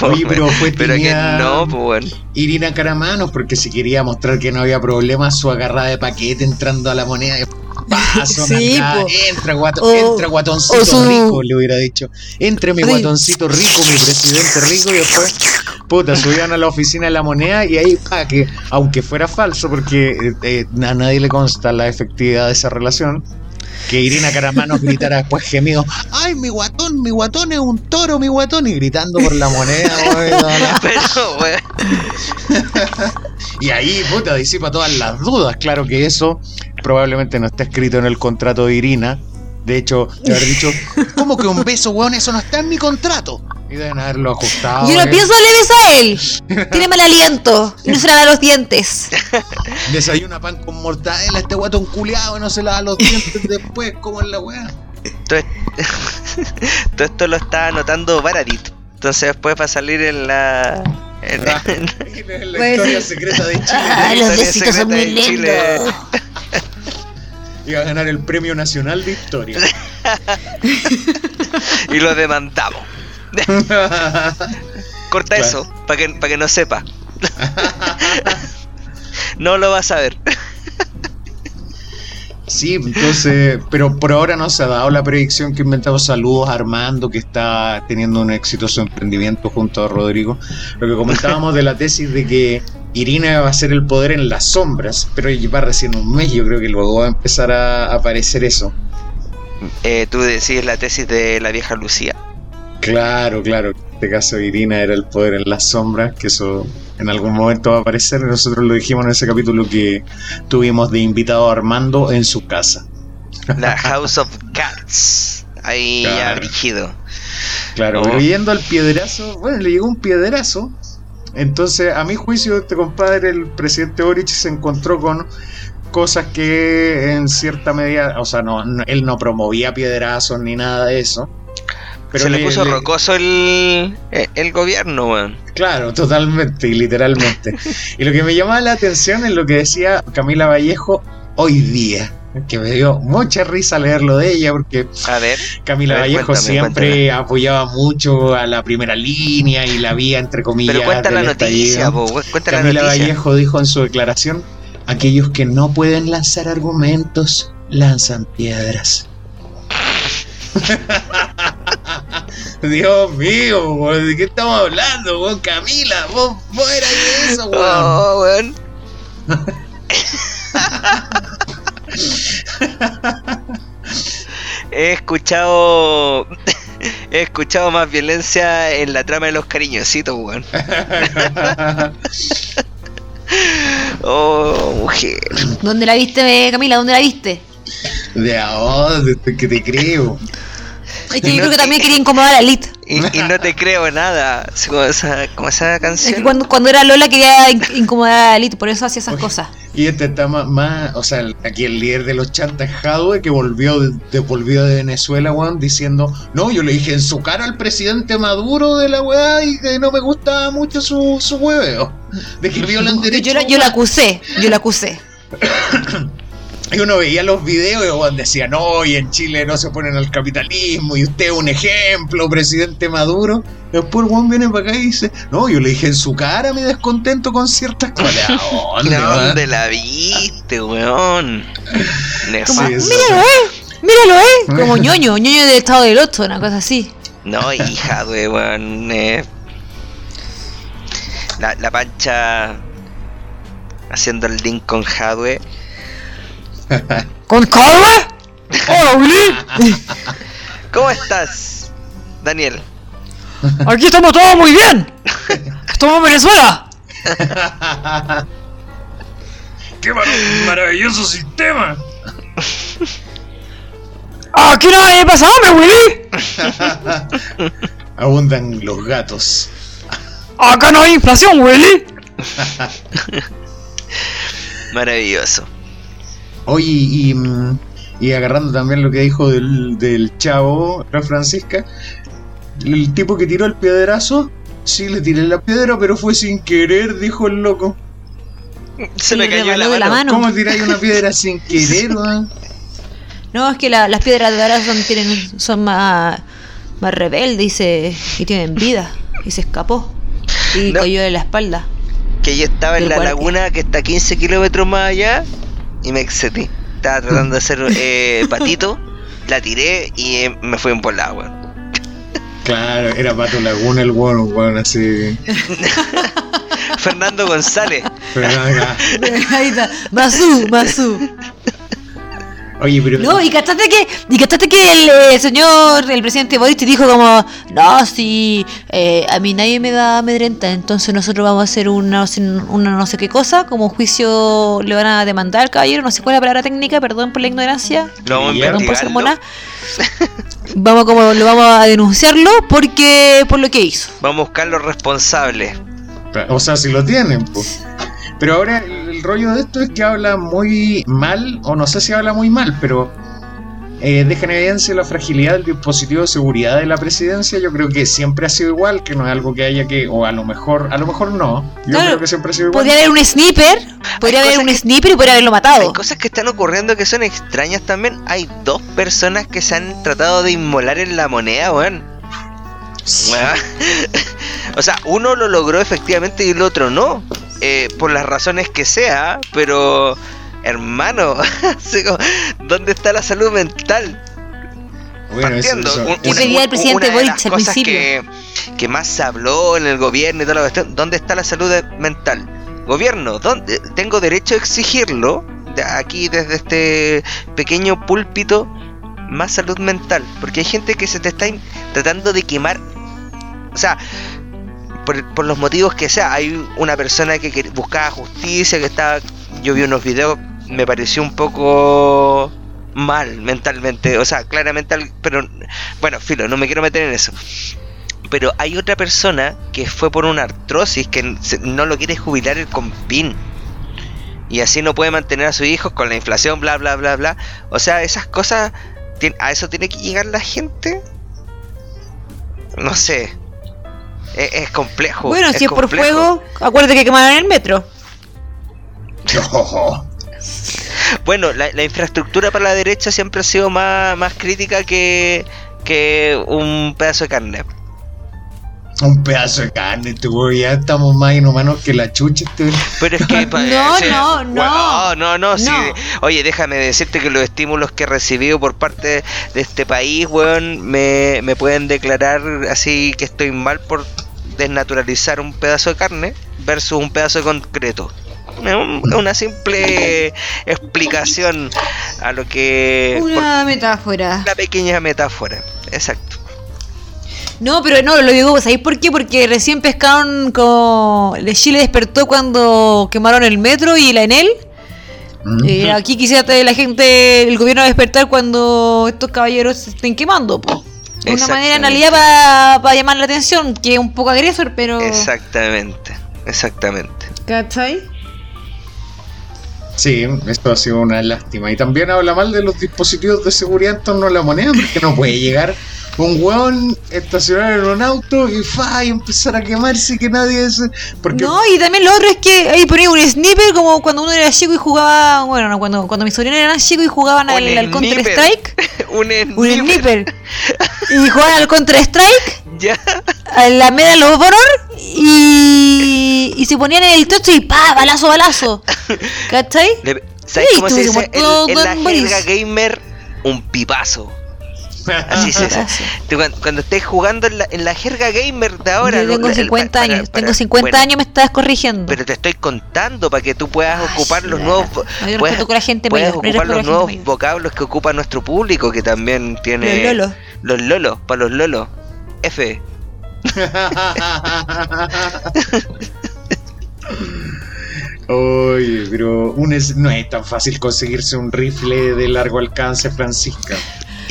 Oye, pero fue pero que tenía- no, pues bueno. Irina Caramanos, porque si quería mostrar que no había problema, su agarrada de paquete entrando a la moneda. Paso, Sí, po. entra, guato- O- entra guatoncito su- rico, le hubiera dicho. Entre mi Sí. guatoncito rico, mi presidente rico, y después, puta, subían a la oficina de la moneda y ahí, pa, que aunque fuera falso, porque eh, eh, a nadie le consta la efectividad de esa relación, que Irina Caramanos gritara después gemido, ay, mi guatón, mi guatón es un toro, mi guatón, y gritando por la moneda, weón. Pero, bueno. Y ahí, puta, disipa todas las dudas. Claro que eso probablemente no está escrito en el contrato de Irina. De hecho, de haber dicho, ¿cómo que un beso, weón? Eso no está en mi contrato. Y deben haberlo ajustado. Yo no ¿eh? pienso darle beso a él. Tiene mal aliento y no se lava los dientes. Desayuna pan con mortadela, este guatón culeado y no se lava los dientes después, como en la weá. Todo, todo esto lo está anotando Baradit. Entonces después va a salir en la... en- Ah. en- la historia secreta de Chile. Ah, los historia besitos son secreta muy de Chile. lindos. Y a ganar el Premio Nacional de Historia. y lo demandamos. Corta Claro. eso, para que, para que no sepa. no lo vas a ver. Sí, entonces, pero por ahora no se ha dado la predicción que inventamos. Saludos a Armando, que está teniendo un exitoso emprendimiento junto a Rodrigo. Lo que comentábamos de la tesis de que Irina va a ser el poder en las sombras, pero lleva recién un mes, yo creo que luego va a empezar a aparecer eso. Eh, tú decís la tesis de la vieja Lucía. Claro, claro. En este caso Irina era el poder en las sombras, que eso en algún momento va a aparecer. Nosotros lo dijimos en ese capítulo que tuvimos de invitado a Armando en su casa. La House of Cats. Ahí ya Claro. brígido. Claro, Oh. pero yendo al piedrazo, bueno, le llegó un piedrazo. Entonces, a mi juicio, este compadre, el presidente Boric, se encontró con cosas que en cierta medida, o sea, no, no- él no promovía piedrazos ni nada de eso. Pero Se le, le- puso le- rocoso el, eh, el gobierno, weón. Claro, totalmente y literalmente. y lo que me llamaba la atención es lo que decía Camila Vallejo hoy día, que me dio mucha risa leerlo de ella, porque A ver. Camila A ver, Vallejo cuéntame, siempre cuéntame. apoyaba mucho a la primera línea y la vía, entre comillas, Pero cuenta la noticia, we- cuenta la Camila noticia. Vallejo dijo en su declaración, aquellos que no pueden lanzar argumentos, lanzan piedras. Dios mío, ¿de qué estamos hablando, vos, Camila? Vos, vos eras eso, weón. Oh, weón. He escuchado. He escuchado más violencia en la trama de los cariñositos, weón. Oh, mujer. ¿Dónde la viste, Camila? ¿Dónde la viste? de ahora, de que te creo. Es que yo creo que también quería incomodar a Lit. y, y no te creo nada. Como esa, como esa Es canción. que cuando, cuando era Lola quería in- incomodar a Lito, por eso hacía esas Oye. cosas. Y este está más, más- o sea, el- aquí el líder de los chantas Jadwe que volvió de, volvió de Venezuela, weón, diciendo, no, yo le dije en su cara al presidente Maduro de la weá y que no me gustaba mucho su, su hueveo. De que violan Yo, derechos yo, la- yo la humanos". acusé, yo la acusé. Y uno veía los videos y weón, decía, no, y en Chile no se oponen al capitalismo, y usted es un ejemplo, presidente Maduro. Después Juan viene para acá y dice, no, yo le dije en su cara mi descontento con ciertas cosas. ¿A dónde, dónde la viste, weón? Como. Sí, míralo, eh, míralo, eh. Como ñoño, ñoño del estado del 8, una cosa así. No, hija, de weón. eh. La, la pancha haciendo el link con Hadwe. ¿Con Carla? ¡Hola, Willy! ¿Cómo estás, Daniel? Aquí estamos todos muy bien. Estamos en Venezuela. ¡Qué mar- maravilloso sistema! Aquí no hay pasa hambre, Willy. Abundan los gatos. Acá no hay inflación, Willy. Maravilloso. Oye, y, mm, y agarrando también lo que dijo del, del chavo, la Francisca, el tipo que tiró el piedrazo, sí le tiré la piedra, pero fue sin querer, dijo el loco. Se me cayó la la mano. mano. ¿Cómo tiráis una piedra sin querer, weón? No, es que la- las piedras de ahora son, tienen, son más, más rebeldes y, se, y tienen vida. Y se escapó. Y No. cayó de la espalda. Que yo estaba en la guardia. laguna que está 15 kilómetros más allá y me excedí. Estaba tratando de hacer eh, patito, la tiré y eh, me fui en volada, weón. Claro, era Pato Laguna el weón, un weón así. Fernando González. Acá. Ahí está. Basú, basú. Oye, pero. No, y cachaste que, y cachaste que el eh, señor, el presidente Boric dijo como, no, si eh, a mí nadie me da amedrenta, entonces nosotros vamos a hacer una, una no sé qué cosa, como juicio le van a demandar al caballero, no sé cuál es la palabra técnica, perdón por la ignorancia, Lo vamos a Perdón perdón por ser mona. Vamos como lo vamos a denunciarlo porque por lo que hizo. Vamos a buscar los responsables. O sea, si lo tienen, pues. Pero ahora el, el rollo de esto es que habla muy mal, o no sé si habla muy mal, pero eh, deja en evidencia la fragilidad del dispositivo de seguridad de la presidencia. Yo creo que siempre ha sido igual, que no es algo que haya que, o a lo mejor, a lo mejor no. Yo Claro, creo que siempre ha sido igual. Podría haber un sniper, podría Hay haber cosas un que- sniper y podría haberlo Hay matado. cosas que están ocurriendo que son extrañas también. Hay dos personas que se han tratado de inmolar en la moneda, weón. Weón. o sea, uno lo logró efectivamente y el otro no. Eh, por las razones que sea, pero hermano, ¿dónde está la salud mental? Bueno, Partiendo, eso- eso- el presidente una de Boric las al cosas principio. que, que más se habló en el gobierno y toda la cuestión, ¿dónde está la salud mental? Gobierno, ¿dónde tengo derecho a exigirlo? de aquí desde este pequeño púlpito más salud mental, porque hay gente que se te está tratando de quemar, o sea, por, los motivos que sea, hay una persona que buscaba justicia, que estaba, yo vi unos videos, me pareció un poco mal mentalmente, o sea, claramente, pero bueno, filo, no me quiero meter en eso. Pero hay otra persona que fue por una artrosis que no lo quiere jubilar el compín. Y así no puede mantener a sus hijos con la inflación, bla, bla, bla, bla. O sea, esas cosas, ¿a eso tiene que llegar la gente? No sé. Es, es complejo. Bueno, si es por fuego, acuérdate que quemaron el metro. Bueno, la, la infraestructura para la derecha siempre ha sido más, más crítica que, que un pedazo de carne. Un pedazo de carne, este weón, ya estamos más inhumanos que la chucha. Pero es que... pa- No, sí, no, no. no, no, sí. No. Oye, déjame decirte que los estímulos que he recibido por parte de este país, weón, me, me pueden declarar así que estoy mal por desnaturalizar un pedazo de carne versus un pedazo de concreto. Una simple explicación a lo que... Una metáfora. la pequeña metáfora. Exacto. No, pero no, lo digo, ¿sabéis por qué? Porque recién pescaron con... el Chile despertó cuando quemaron el metro y la Enel. Eh, aquí quisiera la gente, el gobierno despertar cuando estos caballeros se estén quemando. po. Una manera en realidad para llamar la atención, que es un poco agresor, pero. Exactamente, exactamente. ¿Cachai? Sí, esto ha sido una lástima. Y también habla mal de los dispositivos de seguridad en torno a la moneda, porque no puede llegar un weón estacionar en un auto y fa y empezar a quemarse que nadie es. Porque... No, y también lo otro es que ahí ponía un sniper como cuando uno era chico y jugaba. Bueno, no, cuando, cuando mis sobrinos eran chicos y jugaban al, al Counter Strike. un sniper. Un sniper. y jugaban al Counter Strike. Ya. A la Medal of Honor y, y se ponían en el techo y pa, balazo, balazo. ¿Cachai? ¿Sabes cómo se dice? en la jerga gamer, un pipazo. Así se Cuando, cuando estés jugando en la, en la, jerga gamer de ahora. Yo tengo 50 años. tengo 50 años, me estás corrigiendo. Pero te estoy contando para que tú puedas ocupar los nuevos. puedas, la gente puedas ocupar los nuevos vocablos que ocupa nuestro público, que también tiene. Los lolos. Los lolos, para los lolos. F. Oye, pero un no es tan fácil conseguirse un rifle de largo alcance, Francisca.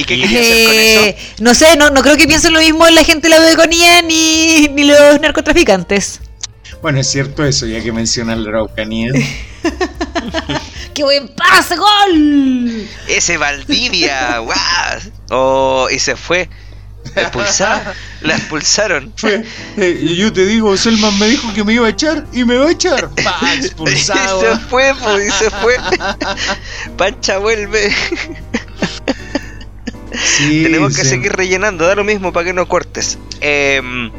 ¿Y qué quería hacer con eso? Eh, no sé, no, no creo que piensen lo mismo la gente de la Araucanía ni, ni los narcotraficantes. Bueno, es cierto eso, ya que mencionan la Araucanía. ¡Qué buen pase, gol! Ese Valdivia, guau. Oh, y se fue. Expulsada, la expulsaron. Eh, y yo te digo, Selman me dijo que me iba a echar y me va a echar. Expulsado. y se fue, pues, y se fue. Pancha vuelve. Tenemos que seguir rellenando, da lo mismo para que no cortes. Em,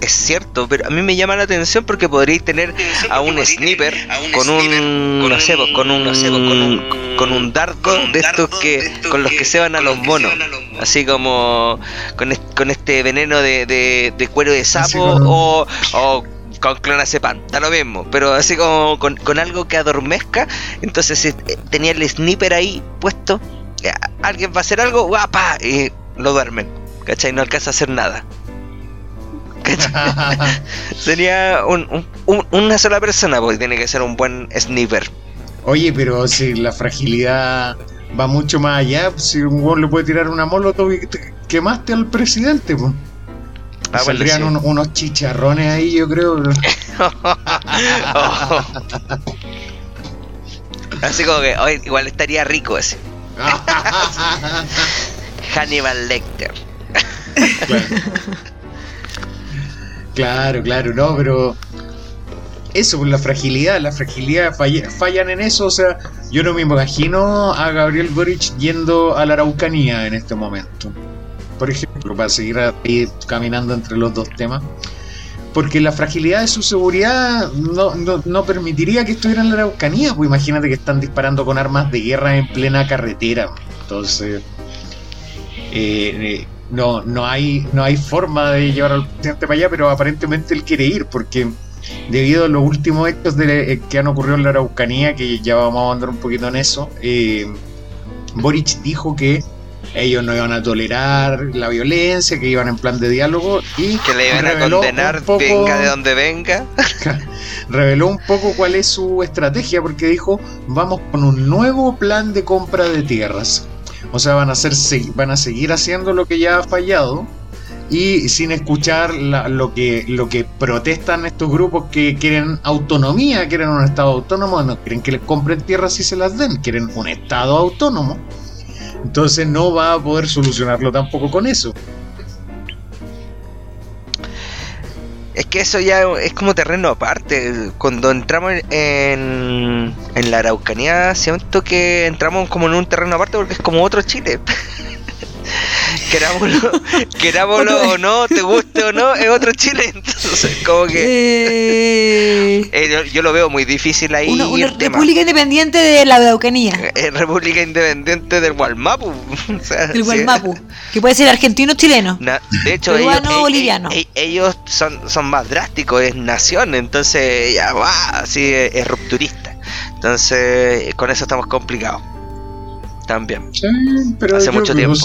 es cierto, pero a mí me llama la atención porque podríais tener a un sniper con un, no sé, con un, con un, dardo de estos que con los que se van a los monos, así como con, este veneno de, cuero de sapo o, o con clonazepam, da lo mismo, pero así como con, con algo que adormezca, entonces eh, tenía el sniper ahí puesto alguien va a hacer algo, guapa, y lo duermen, ¿cachai? No alcanza a hacer nada. Sería una sola persona, porque tiene que ser un buen sniper. Oye, pero si la fragilidad va mucho más allá, si un gol le puede tirar una molotov y quemaste al presidente, pues. Ah, Saldrían unos chicharrones ahí, yo creo. Así como que, igual estaría rico ese. Hannibal Lecter. Claro. claro, no, pero eso, la fragilidad, la fragilidad fallan en eso. O sea, yo no me imagino a Gabriel Boric yendo a la Araucanía en este momento. Por ejemplo, para seguir caminando entre los dos temas porque la fragilidad de su seguridad no, permitiría que estuviera en la Araucanía, pues imagínate que están disparando con armas de guerra en plena carretera. Entonces, eh, eh, no, no, hay, no hay forma de llevar al presidente para allá, pero aparentemente él quiere ir, porque debido a los últimos hechos eh, que han ocurrido en la Araucanía, que ya vamos a andar un poquito en eso, Boric dijo que ellos no iban a tolerar la violencia, que iban en plan de diálogo y que le iban a condenar venga de donde venga. reveló un poco cuál es su estrategia porque dijo, vamos con un nuevo plan de compra de tierras. O sea, van a, hacer, van a seguir haciendo lo que ya ha fallado y sin escuchar lo, que, lo que protestan estos grupos que quieren autonomía, quieren un Estado autónomo, no quieren que les compren tierras y se las den, quieren un Estado autónomo. Entonces no va a poder solucionarlo tampoco con eso. Es que eso ya es como terreno aparte. Cuando entramos en, en la Araucanía, siento que entramos como en un terreno aparte porque es como otro Chile. querámoslo, querámoslo o no, te guste o no, es otro Chile. Entonces, como que. Eh. Eh, yo, lo veo muy difícil ahí. Una, república independiente de la Araucanía. Eh, república independiente del Gualmapu. del Gualmapu. Que puede ser argentino o chileno. de hecho, ellos, boliviano. ellos son, son más drásticos, es nación. Entonces, ya va, así es, rupturista. Entonces, con eso estamos complicados también. Sí, pero hace mucho tiempo.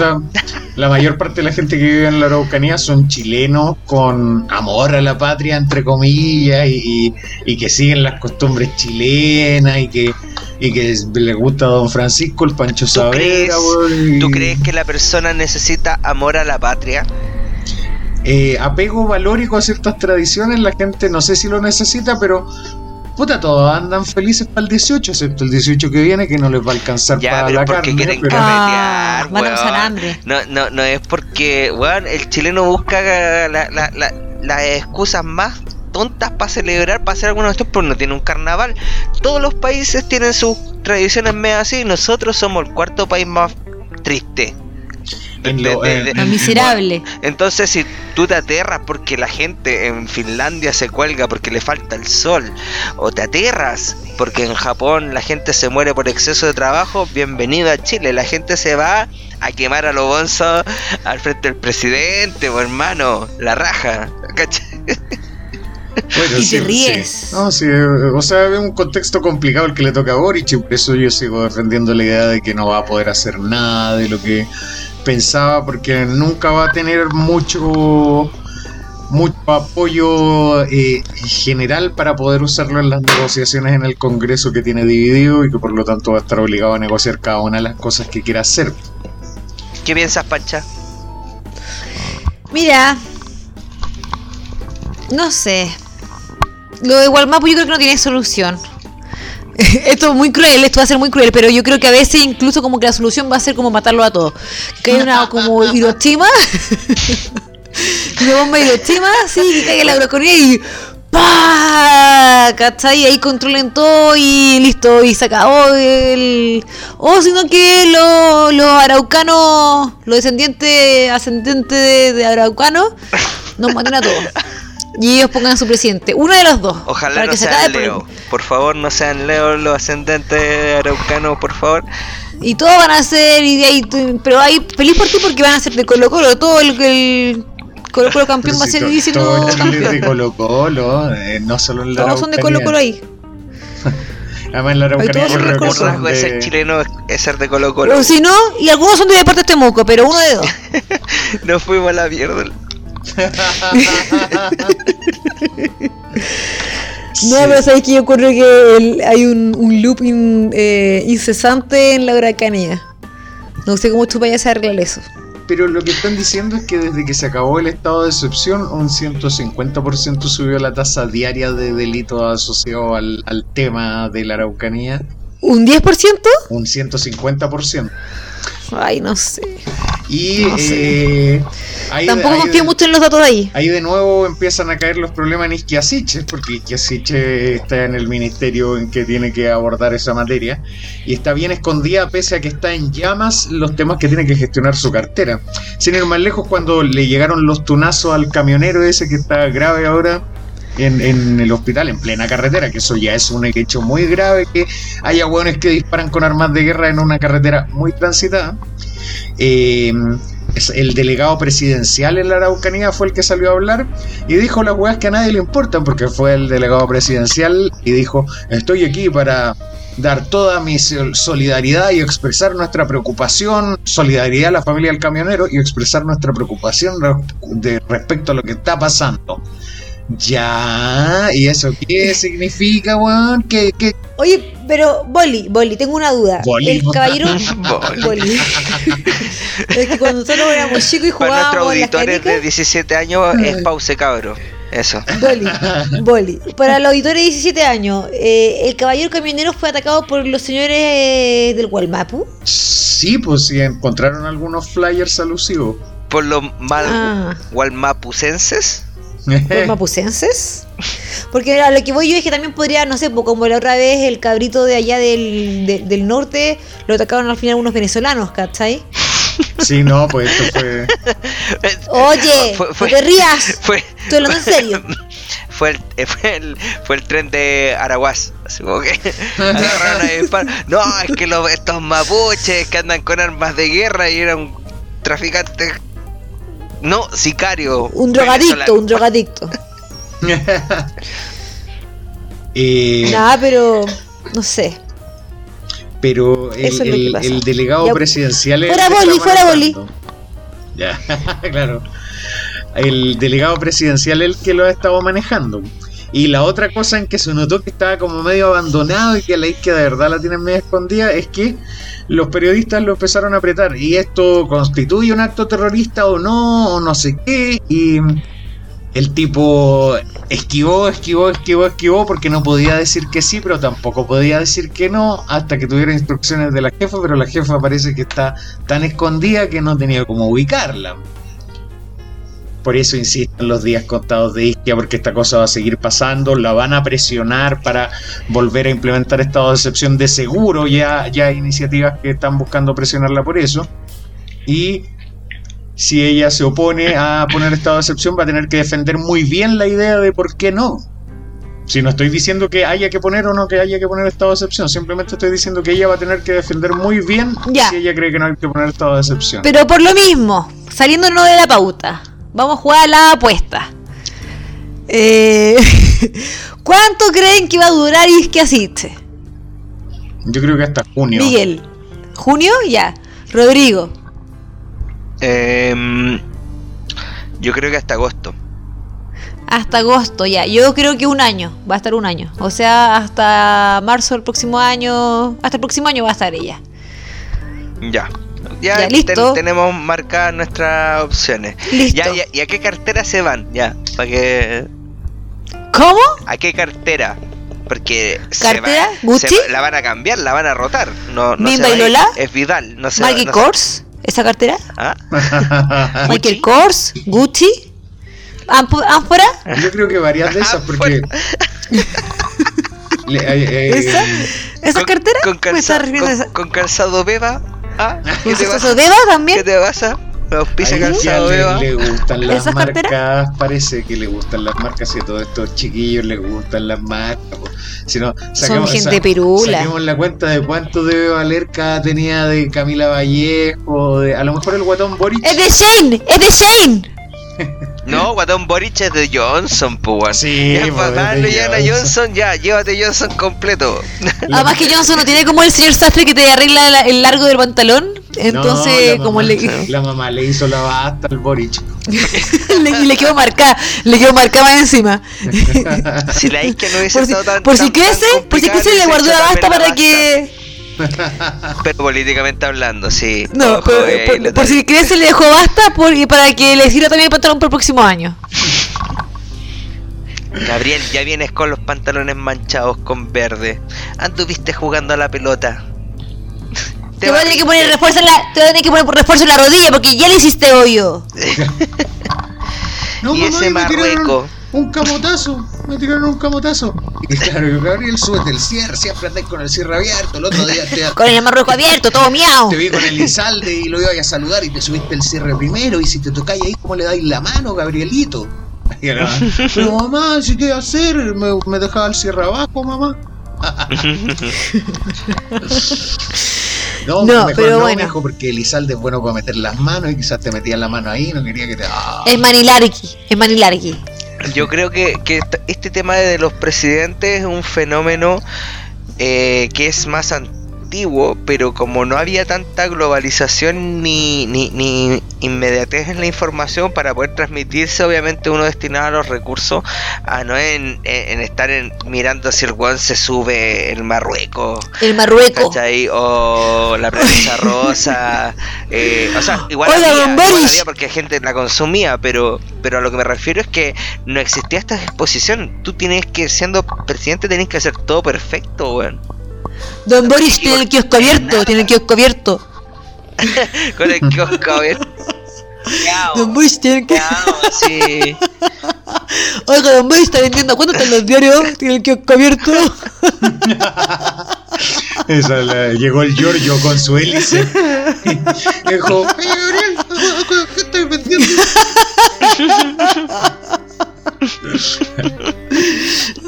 la mayor parte de la gente que vive en la Araucanía son chilenos con amor a la patria, entre comillas, y, y que siguen las costumbres chilenas y que y que le gusta a Don Francisco, el Pancho Saavedra. ¿Tú crees que la persona necesita amor a la patria? Eh, apego valórico a ciertas tradiciones, la gente no sé si lo necesita, pero puta, todos andan felices para el 18, excepto el 18 que viene, que no les va a alcanzar para la carne. quieren pero... ah, hambre. No, no, no es porque, weón, el chileno busca las la, la, excusas más tontas para celebrar, para hacer algunos de estos, pero no tiene un carnaval. Todos los países tienen sus tradiciones medio así y nosotros somos el cuarto país más triste. Lo, miserable. entonces, si tú te aterras porque la gente en Finlandia se cuelga porque le falta el sol, o te aterras porque en Japón la gente se muere por exceso de trabajo, bienvenido a Chile. La gente se va a quemar a los bonzos al frente del presidente, o hermano, la raja. y te ríes. No, sí, o sea, es un contexto complicado el que le toca a Boric y por eso yo sigo defendiendo la idea de que no va a poder hacer nada de lo que pensaba porque nunca va a tener mucho mucho apoyo eh, general para poder usarlo en las negociaciones en el Congreso que tiene dividido y que por lo tanto va a estar obligado a negociar cada una de las cosas que quiera hacer. ¿Qué piensas, Pancha? Mira, no sé. Lo de Walmapu yo creo que no tiene solución. esto es muy cruel, esto va a ser muy cruel, pero yo creo que a veces incluso como que la solución va a ser como matarlo a todos. Que hay una como Hiroshima, una bomba Hiroshima, sí, que caiga la Euroconía y ¡Pah! ¿Cachai? Ahí controlen todo y listo, y se acabó el... O sino que los araucanos, los descendientes, ascendentes de, de araucanos, nos maten a todos y ellos pongan a su presidente. Uno de los dos. Ojalá no sean Leo. Por... favor, no sean Leo los ascendentes araucanos, por favor. Y todos van a ser, y pero ahí feliz por ti porque van a ser de Colo Colo. Todo el, el Colo Colo campeón va a ser diciendo todo campeón. de Colo Colo, eh, no solo en la Todos son de Colo Colo ahí. Además en la Araucanía rasgo de ser chileno es ser de Colo Colo. O si no, y algunos son de Deportes Temuco, pero uno de dos. Nos fuimos a la mierda. No, pero sabes que ocurre que hay un, un loop eh, incesante en la huracanía. No sé cómo tú vayas a arreglar eso. Pero lo que están diciendo es que desde que se acabó el estado de excepción, un 150% subió la tasa diaria de delitos asociados al, al tema de la Araucanía. ¿Un 10%? Un 150%. Ay, no sé. Y eh, tampoco confío mucho en los datos de ahí. Ahí de nuevo empiezan a caer los problemas en Isquiasiche, porque Isquiasiche está en el ministerio en que tiene que abordar esa materia y está bien escondida pese a que está en llamas los temas que tiene que gestionar su cartera. Sin ir más lejos, cuando le llegaron los tunazos al camionero ese que está grave ahora, en, el hospital, en plena carretera, que eso ya es un hecho muy grave, que haya hueones que disparan con armas de guerra en una carretera muy transitada. Eh, el delegado presidencial en la Araucanía fue el que salió a hablar y dijo las weas que a nadie le importan, porque fue el delegado presidencial y dijo, estoy aquí para dar toda mi solidaridad y expresar nuestra preocupación, solidaridad a la familia del camionero y expresar nuestra preocupación de respecto a lo que está pasando. Ya, ¿y eso qué significa, weón? ¿Qué, qué? Oye, pero, Boli, Boli, tengo una duda. El caballero. Boli. es que cuando nosotros éramos chicos y jugábamos. Para nuestros auditores de 17 años es pause, cabro. Eso. Boli, Boli. Para los auditores de 17 años, eh, ¿el caballero camionero fue atacado por los señores del Walmapu? Sí, pues sí, encontraron algunos flyers alusivos. ¿Por los mal ah. walmapucenses? ¿Los mapucenses? Porque a lo que voy yo es que también podría, no sé, como la otra vez el cabrito de allá del, del norte lo atacaron al final unos venezolanos, ¿cachai? Sí, no, pues esto fue. Oye, no te rías. Fue, Estoy hablando en serio. Fue el, eh, fue el, fue el tren de Araguas. Así como que No, es que los, estos mapuches que andan con armas de guerra y eran traficantes no, sicario. Un drogadicto, un drogadicto. eh, Nada, pero no sé. Pero el, el, delegado presidencial. Fuera Boli, fuera Boli. Ya, claro. El delegado presidencial el que lo ha estado manejando. Y la otra cosa en que se notó que estaba como medio abandonado y que la isquia de verdad la tienen medio escondida es que los periodistas lo empezaron a apretar. Y esto constituye un acto terrorista o no, o no sé qué. Y el tipo esquivó, esquivó, esquivó, esquivó porque no podía decir que sí, pero tampoco podía decir que no hasta que tuviera instrucciones de la jefa, pero la jefa parece que está tan escondida que no tenía cómo ubicarla. Por eso insisto en los días contados de Isquia, porque esta cosa va a seguir pasando, la van a presionar para volver a implementar estado de excepción de seguro, ya, ya hay iniciativas que están buscando presionarla por eso. Y si ella se opone a poner estado de excepción, va a tener que defender muy bien la idea de por qué no. Si no estoy diciendo que haya que poner o no que haya que poner estado de excepción, simplemente estoy diciendo que ella va a tener que defender muy bien Ya. si ella cree que no hay que poner estado de excepción. Pero por lo mismo, saliéndonos de la pauta, vamos a jugar a la apuesta. Eh, ¿Cuánto creen que va a durar y que asiste? Yo creo que hasta junio. Miguel. ¿Junio? Ya. Rodrigo. Em, yo creo que hasta agosto. Hasta agosto, ya. Yo creo que un año. Va a estar un año. O sea, hasta marzo del próximo año. Hasta el próximo año va a estar ella. Ya. Ya, Ya, ten- listo. tenemos marcadas nuestras opciones. Listo. Ya, ya, ¿Y a qué cartera se van? Ya, para que... ¿Cómo? ¿A qué cartera? Porque se ¿Cartera? va- ¿Gucci? se va- la van a cambiar, la van a rotar. No, no ¿Minda se va ir. Lola? Es Vidal, no se Michael no se- Kors. ¿Esa cartera? ¿Ah? Michael Gucci. Kors. Gucci. ¿Ánfora? Yo creo que varias de esas, porque. Le- eh, eh, ¿Esa? ¿Esa Con- cartera? Con, ¿Me estás calza- refiriendo a con- esa? con calzado beba. ¿Ah? ¿Qué te ¿Eso pasa? Deva ¿Qué también? te pasa? Auspicia calzado le, beba. le gustan las ¿Esas marcas, carteras? parece que le gustan las marcas y a todos estos chiquillos les gustan las marcas. Si no, saquemos- gente sa- pirula. Saquemos la cuenta de cuánto debe valer cada tenía de Camila Vallejo, de, a lo mejor el guatón Boric. ¡Es de Shane! ¡Es de Shane! No, Guatón Boric es de Johnson, pues. Sí, ya, pues, para darle de ya a Johnson. Johnson, ya, llévate Johnson completo. Además que Johnson no tiene como el señor sastre que te arregla la- el largo del pantalón. Entonces, No, la como mamá- le, La mamá le hizo la basta al Boric. le, y le quedó marcada, le quedó marcada más encima. si la isquia no hubiese Por si, estado tan por si tan- por si crece le guardó la basta para basta. que... Pero políticamente hablando, sí. No, Ojo, pero, eh, por, si crece le dejó basta por- y para que le sirva también el pantalón para el próximo año. Gabriel, ya vienes con los pantalones manchados con verde. Anduviste jugando a la pelota. Te, voy a tener que poner refuerzo en la, te voy a tener que poner refuerzo en la rodilla porque ya le hiciste hoyo. No, Y mamá, ese me tiraron marrueco. Un camotazo, me tiraron un camotazo. Y claro, yo, Gabriel, súbete el cierre, siempre andás con el cierre abierto. El otro día te, Con el marrueco abierto, todo miau. te vi con el Izalde y lo iba a saludar y te subiste el cierre primero. Y si te tocáis ahí, ¿cómo le dais la mano, Gabrielito? Y era, Pero mamá, ¿sí qué hacer? Me, me dejaba el cierre abajo, mamá. No, No, mejor pero no, bueno. mijo, porque Elizalde es bueno para meter las manos y quizás te metías la mano ahí, no quería que te. ¡Ah! Es manilarqui, es manilarqui. Yo creo que, que est- este tema de los presidentes es un fenómeno eh, que es más antiguo, pero como no había tanta globalización ni, ni, ni inmediatez en la información para poder transmitirse, obviamente uno destinaba los recursos a no en, en- en estar en, mirando si el weón se sube el Marruecos. El marrueco. ¿Cachai? O la prensa rosa. eh, o sea, igual Oiga, había, igual había porque gente la consumía, pero, pero a lo que me refiero es que no existía esta exposición. Tú tienes que, siendo presidente, tenés que hacer todo perfecto, weón. Don Boris tiene el kiosco abierto, tiene el kiosco abierto. Con el kiosco abierto. Don Boris tiene el kiosco. sí. Oiga, Don Boris está vendiendo. ¿Cuánto están los diarios? Tiene el kiosco abierto. Esa la- llegó el Giorgio con su hélice. Y dijo, "Eh, Gabriel, ¿qué estoy vendiendo?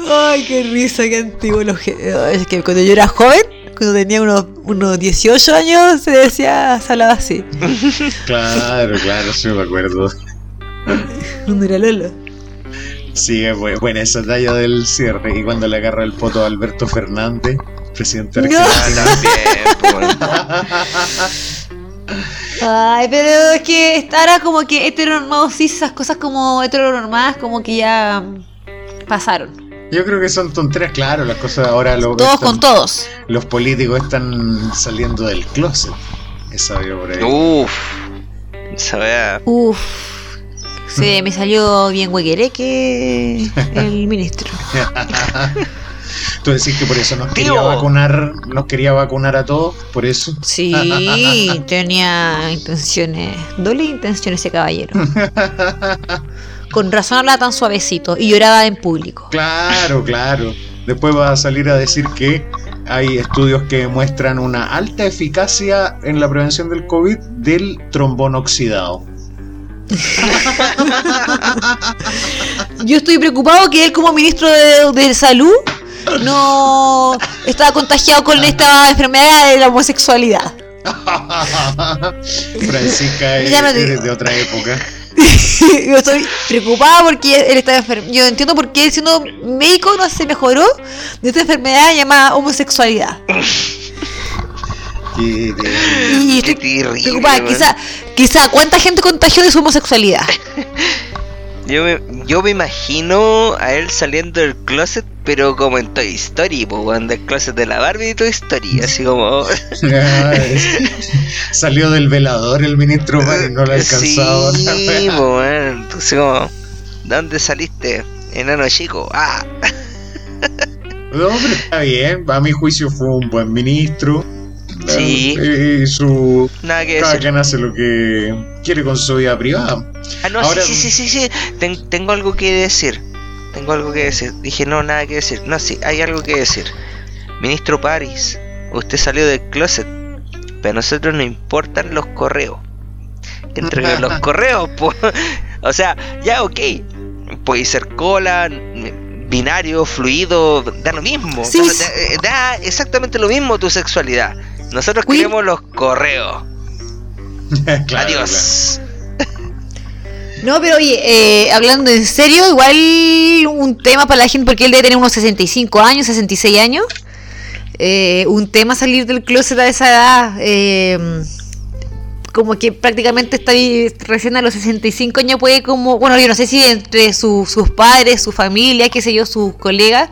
Ay, qué risa, qué antiguo Es que cuando yo era joven, cuando tenía unos, unos 18 años, se decía, se hablaba así. Claro, claro, sí me acuerdo. Cuando era Lolo. Sí, es bu- buena esa talla del cierre. Y cuando le agarra el poto a Alberto Fernández, presidente No. argentino. También, weón. Ay, pero es que ahora como que heteronormados sí, esas cosas como heteronormadas como que ya pasaron. Yo creo que son tonteras, claro, las cosas ahora lo Todos con todos. Los políticos están saliendo del closet. Esa veo por ahí. Uf. Esa vea. Uf. Sí, me salió bien que el ministro. Tú decís que por eso nos quería vacunar, nos quería vacunar a todos, por eso. Sí, tenía intenciones, doble intenciones ese caballero. Con razón hablaba tan suavecito y lloraba en público. Claro, claro. Después va a salir a decir que hay estudios que muestran una alta eficacia en la prevención del COVID del trombón oxidado. Yo estoy preocupado que él como ministro de, salud no estaba contagiado con esta enfermedad de la homosexualidad. Francisca es, de otra época. yo estoy preocupada porque él está enfermo. Yo entiendo por qué siendo médico no se mejoró de esta enfermedad llamada homosexualidad. y estoy preocupada. Quizá, quizá, ¿cuánta gente contagió de su homosexualidad? Yo me, yo me imagino a él saliendo del closet, pero como en Toy Story, pues, del closet de la Barbie y Toy Story, así como. Salió del velador el ministro y no lo ha alcanzado. Sí, pues, entonces como, ¿dónde saliste? Enano chico, ah. No, pero está bien, a mi juicio fue un buen ministro. Sí. Y su. Nada que cada quien hace lo que quiere con su vida privada. Ah, no, sí, sí, sí, sí, tengo algo que decir. Tengo algo que decir. Dije, no, nada que decir. No, sí, hay algo que decir. Ministro Paris, usted salió del closet, pero a nosotros nos importan los correos. Entregar los correos, pues. O sea, ya, ok. Puede ser cola, binario, fluido, da lo mismo. Da, da, exactamente lo mismo tu sexualidad. Nosotros queremos los correos. Adiós. No, pero oye, eh, hablando en serio, igual un tema para la gente, porque él debe tener unos 65 años, 66 años. Eh, un tema salir del closet a esa edad. Eh, como que prácticamente está recién a los 65 años puede como, bueno, yo no sé si entre sus padres, su familia, qué sé yo, sus colegas,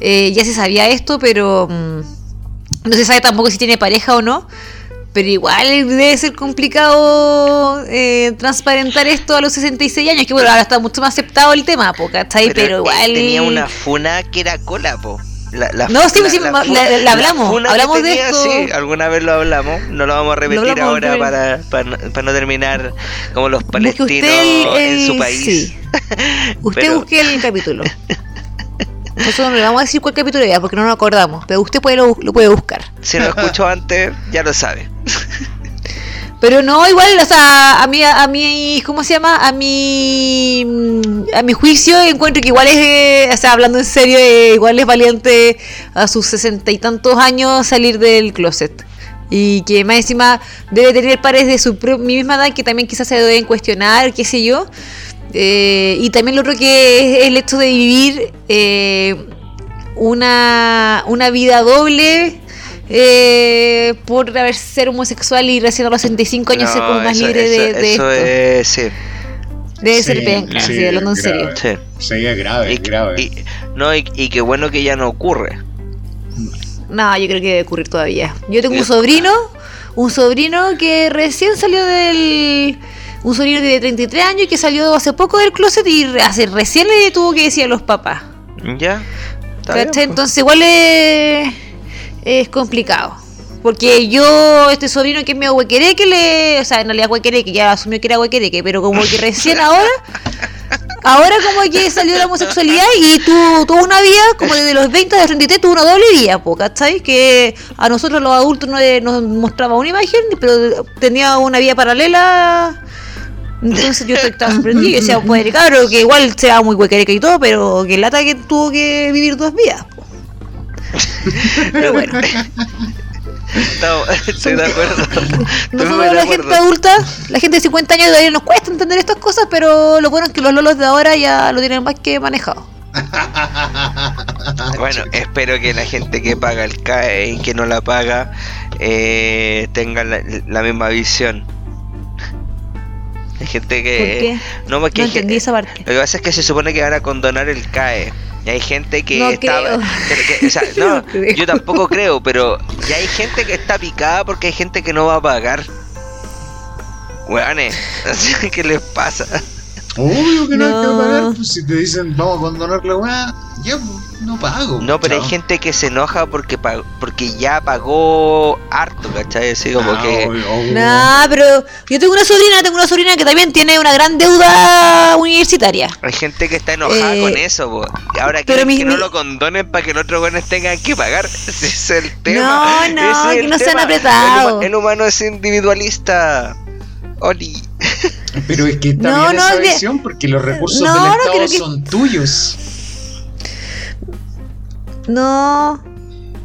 ya se sabía esto, pero mm, no se sabe tampoco si tiene pareja o no. Pero igual debe ser complicado eh, transparentar esto a los 66 años, que bueno, ahora está mucho más aceptado el tema, po, ¿cachai? Pero, igual... Tenía una funa que era cola, po. La, no, sí, sí, la, hablamos, hablamos de esto. Sí, alguna vez lo hablamos, no lo vamos a repetir ahora para, para, no terminar como los palestinos en su país. Sí. Usted busque el capítulo. Nosotros no le vamos a decir cuál capítulo era porque no nos acordamos, pero usted puede lo, puede buscar. Si lo escuchó antes, ya lo sabe. Pero no, igual, o sea, a mí, a mí, ¿cómo se llama? A mi, a mi juicio encuentro que igual es, eh, o sea, hablando en serio, eh, igual es valiente a sus sesenta y tantos años salir del closet. Y que más encima debe tener pares de su misma edad que también quizás se deben cuestionar, qué sé yo. Eh, y también lo otro que es el hecho de vivir eh, una, una vida doble eh, por haber ser homosexual y recién a los 65 años ser como más libre de, de eso Es, sí. Debe ser bien, sí, hablando en serio. Sí. Sería grave, y, grave. Y, no, y, y qué bueno que ya no ocurre. No, yo creo que debe ocurrir todavía. Yo tengo un sobrino, un sobrino que recién salió del un sobrino de 33 años y que salió hace poco del closet y hace, recién le tuvo que decir a los papás. Ya. Pues. Entonces igual es, es complicado. Porque yo, este sobrino que es medio huequereque, le, o sea, en realidad huequereque, ya asumió que era huequereque, pero como que recién ahora, ahora como que salió la homosexualidad y tuvo, tuvo una vida, como desde los 20 a los 33, tuvo una doble vida, ¿cachai? Que a nosotros los adultos no nos mostraba una imagen, pero tenía una vida paralela entonces yo estaba sorprendido y decía, pues claro, que igual sea muy huequereca y todo, pero que lata que tuvo que vivir dos vidas. Pero bueno. No, estoy de acuerdo. Nosotros, la gente adulta, la gente de 50 años todavía nos cuesta entender estas cosas, pero lo bueno es que los lolos de ahora ya lo tienen más que manejado. Bueno, espero que la gente que paga el CAE y que no la paga eh, tenga la misma visión Hay gente ¿Por que. qué? No, porque No entendí esa parte. Lo que pasa es que se supone que van a condonar el CAE. Y hay gente que No está. creo. que- que- o sea, No no, creo. yo tampoco creo, pero ya hay gente que está picada porque hay gente que no va a pagar. Weones, ¿qué les pasa? Obvio que no, hay que No. pagar. Pues si te dicen vamos a condonar la weá, ya pues, no pago. No, pero hay gente que se enoja porque pag- porque ya pagó harto, ¿cachai? Así como Ah, que. obvio, obvio. Nah, pero yo tengo una sobrina, tengo una sobrina que también tiene una gran deuda universitaria. Hay gente que está enojada Eh, con eso, po. Y ahora quieren mi- que no mi- lo condonen para que los otros buenos tengan que pagar. Ese es el tema. No, no, es que no sean tema. apretados. El, huma- el humano es individualista. Oli. Pero es que está No, bien no, esa visión porque los recursos No, del no Estado que- son tuyos. No,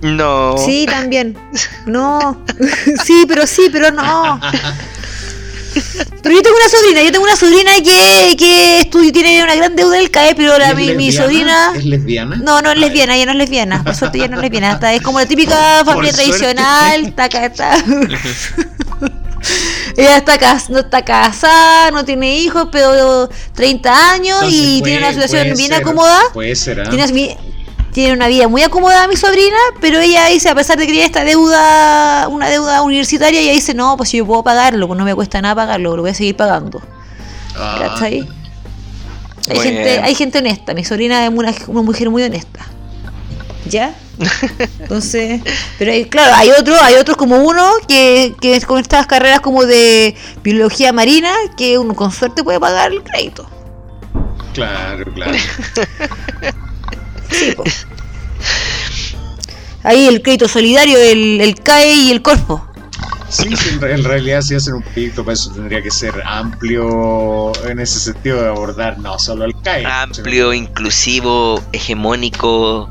No. sí, también. No, sí, pero sí, pero no. Pero yo tengo una sobrina, yo tengo una sobrina que, que estu- tiene una gran deuda del CAE, pero la, ¿Es mi, mi sobrina... ¿Es lesbiana? No, no es lesbiana, ella no es lesbiana. Por suerte ella no es lesbiana. Es como la típica familia tradicional. Acá, está. ella está, cas- no está casada, no tiene hijos, pero 30 años Entonces, y puede- tiene una situación puede bien ser, acomodada. Puede ser, ¿ah? Tiene, una vida muy acomodada mi sobrina, pero ella dice, a pesar de que tiene esta deuda, una deuda universitaria, ella dice, no, pues si yo puedo pagarlo, pues no me cuesta nada pagarlo, lo voy a seguir pagando. Ah, ¿Cachai? Hay gente, hay gente honesta, mi sobrina es una, una mujer muy honesta. ¿Ya? Entonces, pero hay- claro, hay otros, hay otros como uno que, que es con estas carreras como de biología marina, que uno con suerte puede pagar el crédito. Claro, claro. Sí, po. Ahí el crédito solidario, el, el CAE y el Corfo. Sí, sí, en, re- en realidad si hacen un proyecto para eso tendría que ser amplio en ese sentido de abordar no solo el CAE. Amplio, inclusivo, hegemónico,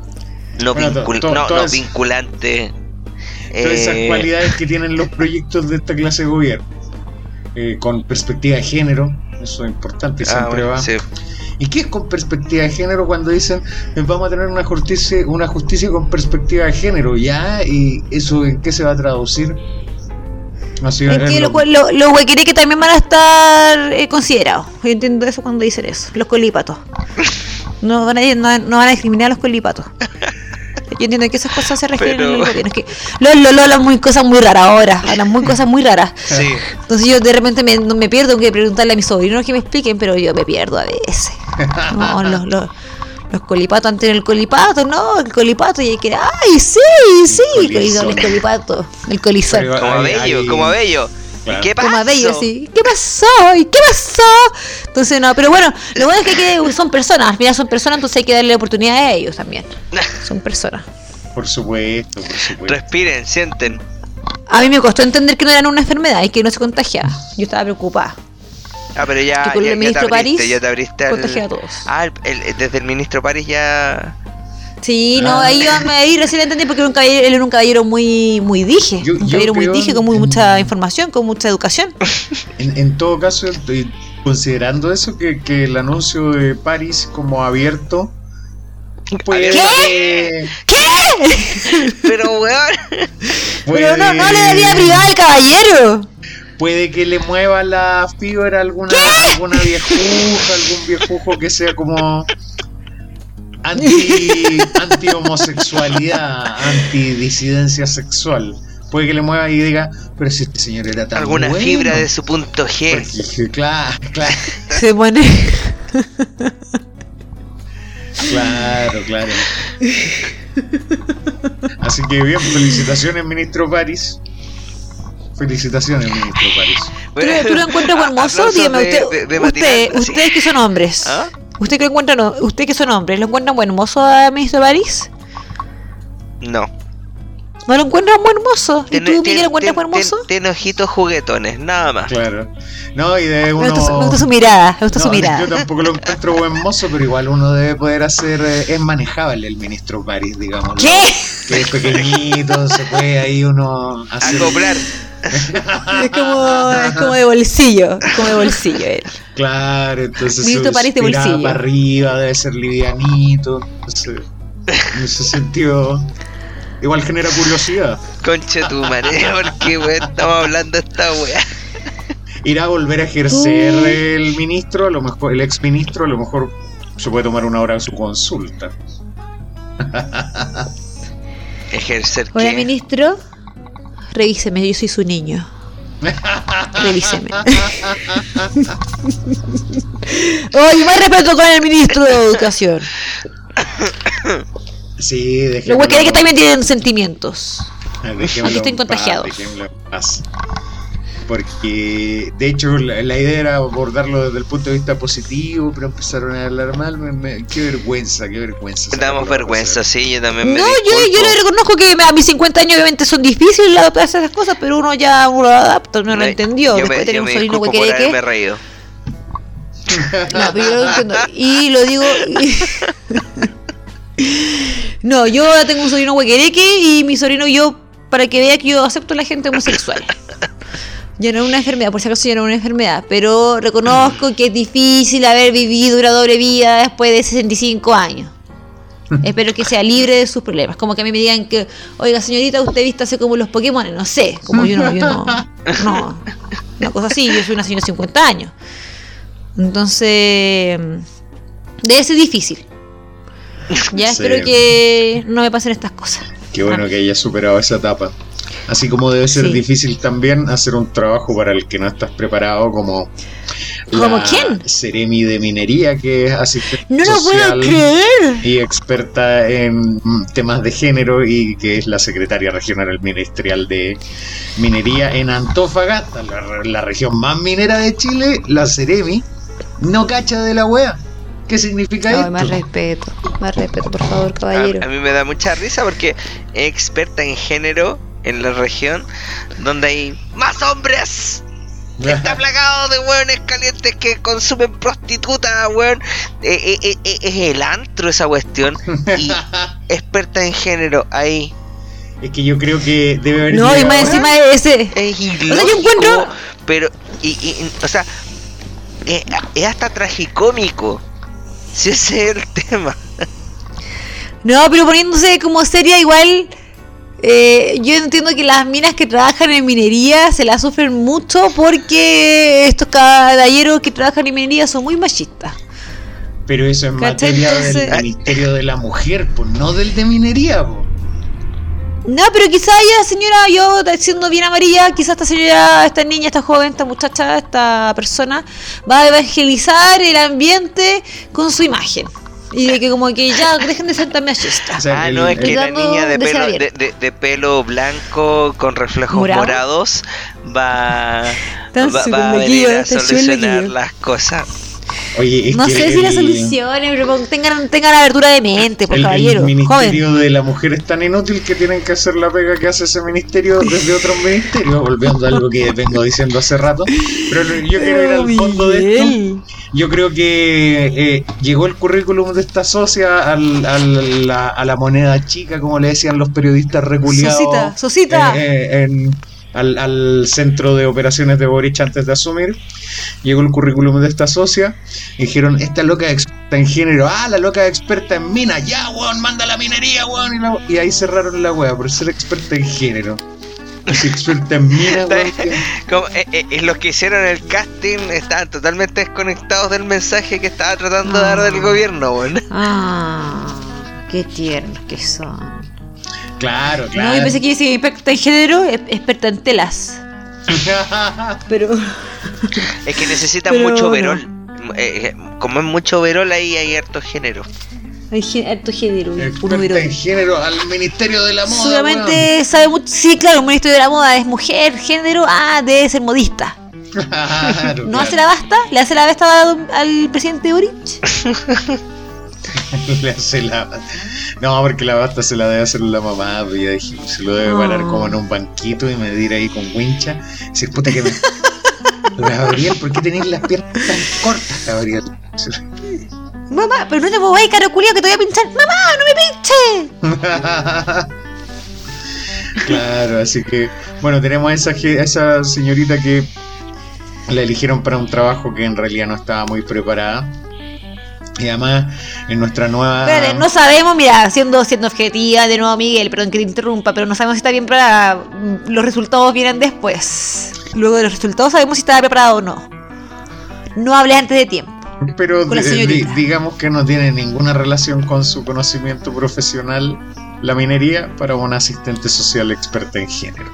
no, Bueno, to- vincul- to- no, no todas- vinculante. Todas esas Eh, cualidades que tienen los proyectos de esta clase de gobierno. Eh, con perspectiva de género, eso es importante, ah, siempre bueno, va. sí. ¿Y qué es con perspectiva de género cuando dicen eh, vamos a tener una justicia, una justicia con perspectiva de género? ¿Ya? ¿Y eso en qué se va a traducir? Así, Es en que lo- los, lo- huequereques también van a estar eh, considerados. Yo entiendo eso cuando dicen eso. Los colípatos. No van a, no, no van a discriminar a los colípatos. Yo entiendo que esas cosas se refieren Pero- gobierno. Es que los Lolo hablan muy cosas muy raras ahora. Hablan muy cosas muy raras. Sí. Entonces yo de repente me, no me pierdo, tengo que preguntarle a mis sobrinos que me expliquen, pero yo me pierdo a veces. No, los, los, los colipatos antes el colipato, no, el colipato y hay que, ay, sí, sí, el, colipato, el colizón. Como bello, como bello. Claro. ¿Y qué pasó? Como bello, sí. ¿Qué pasó? ¿Y qué pasó? Entonces, no, pero bueno, lo bueno es que, que son personas, final son personas, entonces hay que darle oportunidad a ellos también. Son personas. Por supuesto, por supuesto. Respiren, sienten. A mí me costó entender que no eran una enfermedad y que no se contagiaba. Yo estaba preocupada. Ah, pero ya, con ya, el ya te ministro abriste, París ya te abriste al- contagia a todos. Ah, el- el- desde el ministro París ya... Sí, no, Ah. ahí, yo, me- ahí recién entendí porque era un caballero, él era un caballero muy, muy dije. Yo- un caballero muy dije, con muy en- mucha información, con mucha educación. En, en todo caso, estoy considerando eso, que, que el anuncio de París como abierto puede ¿Qué? que- Pero, weón. Pero no, no le daría privada al caballero. Puede que le mueva la fibra a alguna, alguna viejuja, algún viejujo que sea como anti, anti homosexualidad, anti disidencia sexual. Puede que le mueva y diga, pero si este señor era tan Alguna bueno". fibra de su punto G. Porque, claro, claro, Se pone. claro, claro. Así que bien, felicitaciones, ministro París. Felicitaciones, ministro París. ¿Tú, lo- tú lo encuentras? Aplausos Dígame, usted, de- de usted- matinal, sí. ustedes que son hombres. ¿Ah? ¿Usted que lo encuentran, usted que son hombres, ¿lo encuentran buen mozo a ministro París? No. ¿No lo encuentran buen mozo? ¿Y Tiene- tú, Miguel, lo encuentras buen mozo? Tiene ojitos juguetones, nada más. Claro. No, y de Me uno. gusta, su- me gusta su mirada, me gusta su No, mirada. Yo tampoco lo encuentro buen mozo, pero igual uno debe poder hacer. eh, es manejable el ministro París, digamos. ¿Qué? Que es pequeñito, se puede ahí uno hacer. Acoplar. Es como, es como de bolsillo, es como de bolsillo él. Claro, entonces. Ministro su- tirada bolsillo. para arriba, debe ser livianito. entonces, en ese sentido. Igual genera curiosidad. Conche tu madre, porque weón, estamos hablando de esta weá. irá a volver a ejercer el ministro, a lo mejor el ex ministro, a lo mejor se puede tomar una hora de su consulta. Ejercer Hola, qué? ministro. Revíseme, yo soy su niño. Revíseme. Oye, más respeto con el ministro de Educación. Sí, Los déjemelo. huequeres también tienen sentimientos. Aquí estoy contagiado. Porque, de hecho, la, la idea era abordarlo desde el punto de vista positivo, pero empezaron a hablar mal. me- me- qué vergüenza, qué vergüenza. Damos vergüenza, sí, yo también No, me yo, yo disculpo. le reconozco que a mis 50 años obviamente son difíciles adaptar esas cosas, pero uno ya uno lo adapta, uno lo Me- entendió. Yo Después me, tener yo un me sobrino disculpo por huequereque. haberme reído. No, pero yo lo entiendo. Y lo digo. No, yo ahora tengo un sobrino huequereque y mi sobrino y yo, para que vea que yo acepto a la gente homosexual. Ya no es una enfermedad, por si acaso ya no es una enfermedad, pero reconozco que es difícil haber vivido una doble vida después de 65 años. Espero que sea libre de sus problemas. Como que a mí me digan que, oiga señorita, usted viste así como los Pokémon, no sé, como yo no, yo no, no, una cosa así, yo soy una señora de 50 años. Entonces, debe ser difícil. Ya Sí. espero que no me pasen estas cosas. Qué bueno que hayas superado esa etapa. Así como debe ser Sí. difícil también hacer un trabajo para el que no estás preparado, como. ¿Como la quién? Seremi de Minería, que es asistente No lo puedo social creer. y experta en temas de género y que es la secretaria regional ministerial de minería en Antofagasta, la, la región más minera de Chile, la Seremi, no cacha de la wea. ¿Qué significa esto? más respeto, más respeto, por favor, A, caballero. a mí me da mucha risa porque experta en género en la región donde hay más hombres. Está plagado de hueones calientes que consumen prostitutas, weón. Eh, eh, eh, eh, es el antro esa cuestión. Y experta en género ahí. Es que yo creo que debe haber. No, y más encima de ese. Es yo ilógico, encuentro- Pero, y, y- o sea, es hasta tragicómico. Si ese es el tema. No, pero poniéndose como seria igual. Eh, yo entiendo que las minas que trabajan en minería se la sufren mucho porque estos caballeros que trabajan en minería son muy machistas. Pero eso es materia del Ministerio de la Mujer, pues no del de minería. No, pero quizá ella, señora, yo siendo bien amarilla, quizá esta señora, esta niña, esta joven, esta muchacha, esta persona, va a evangelizar el ambiente con su imagen. Y de que como que ya dejen de ser tan machistas. O sea, ah, el- no, es que la niña de pelo, de, de- de pelo blanco con reflejos ¿Morado? morados va, va, va a venir a su solucionar las cosas. Oye, es No que sé si el- las soluciones, pero tengan, tengan abertura de mente, por el, caballero. el Joven. Ministerio de la Mujer es tan inútil que tienen que hacer la pega que hace ese ministerio desde otros ministerios, volviendo a algo que vengo diciendo hace rato. Pero yo quiero ir al fondo de esto. Yo creo que eh, llegó el currículum de esta socia al- al- la- a la moneda chica, como le decían los periodistas reculiados. Sosita, Sosita. eh, eh, en- al, al centro de operaciones de Boric antes de asumir. Llegó el currículum de esta socia. Y dijeron, esta loca experta en género. Ah, la loca experta en minas. Ya, weón, manda la minería, weón. Y, la- y ahí cerraron la wea por ser experta en género. Eh, eh, eh, los que hicieron el casting estaban totalmente desconectados del mensaje que estaba tratando de dar del Ah. gobierno, weón. Ah, qué tiernos que son. Claro, No, claro. yo pensé que iba a decir experta en género, experta en telas. Pero. Es que necesitan Pero mucho no. verol. Eh, eh, como es mucho verol, ahí hay harto género. Harto género, experta en género al Ministerio de la Moda. Solamente sabe mucho. Sí, claro, un ministro de la moda es mujer, género. Ah, debe ser modista. Claro, ¿No claro. hace la basta? ¿Le hace la basta al, al presidente Boric? Le hace la... No, porque la basta se la debe hacer la mamá, pues dije, se lo debe parar como en un banquito y medir ahí con wincha. Y decir, puta que me. Gabriel, ¿por qué tenéis las piernas tan cortas, Gabriel? Mamá, pero no te mováis, caro culiao, que te voy a pinchar. ¡Mamá, no me pinche! claro, así que, bueno, tenemos a esa, a esa señorita que la eligieron para un trabajo que en realidad no estaba muy preparada. Y además, en nuestra nueva. Espérate, no sabemos, mira, siendo, siendo objetiva de nuevo, Miguel, perdón que te interrumpa, pero no sabemos si está bien para. Los resultados vienen después. luego de los resultados sabemos si estaba preparado o no. No hablé antes de tiempo. Pero Con la di- di- señorita. digamos que no tiene ninguna relación con su conocimiento profesional la minería para una asistente social experta en género.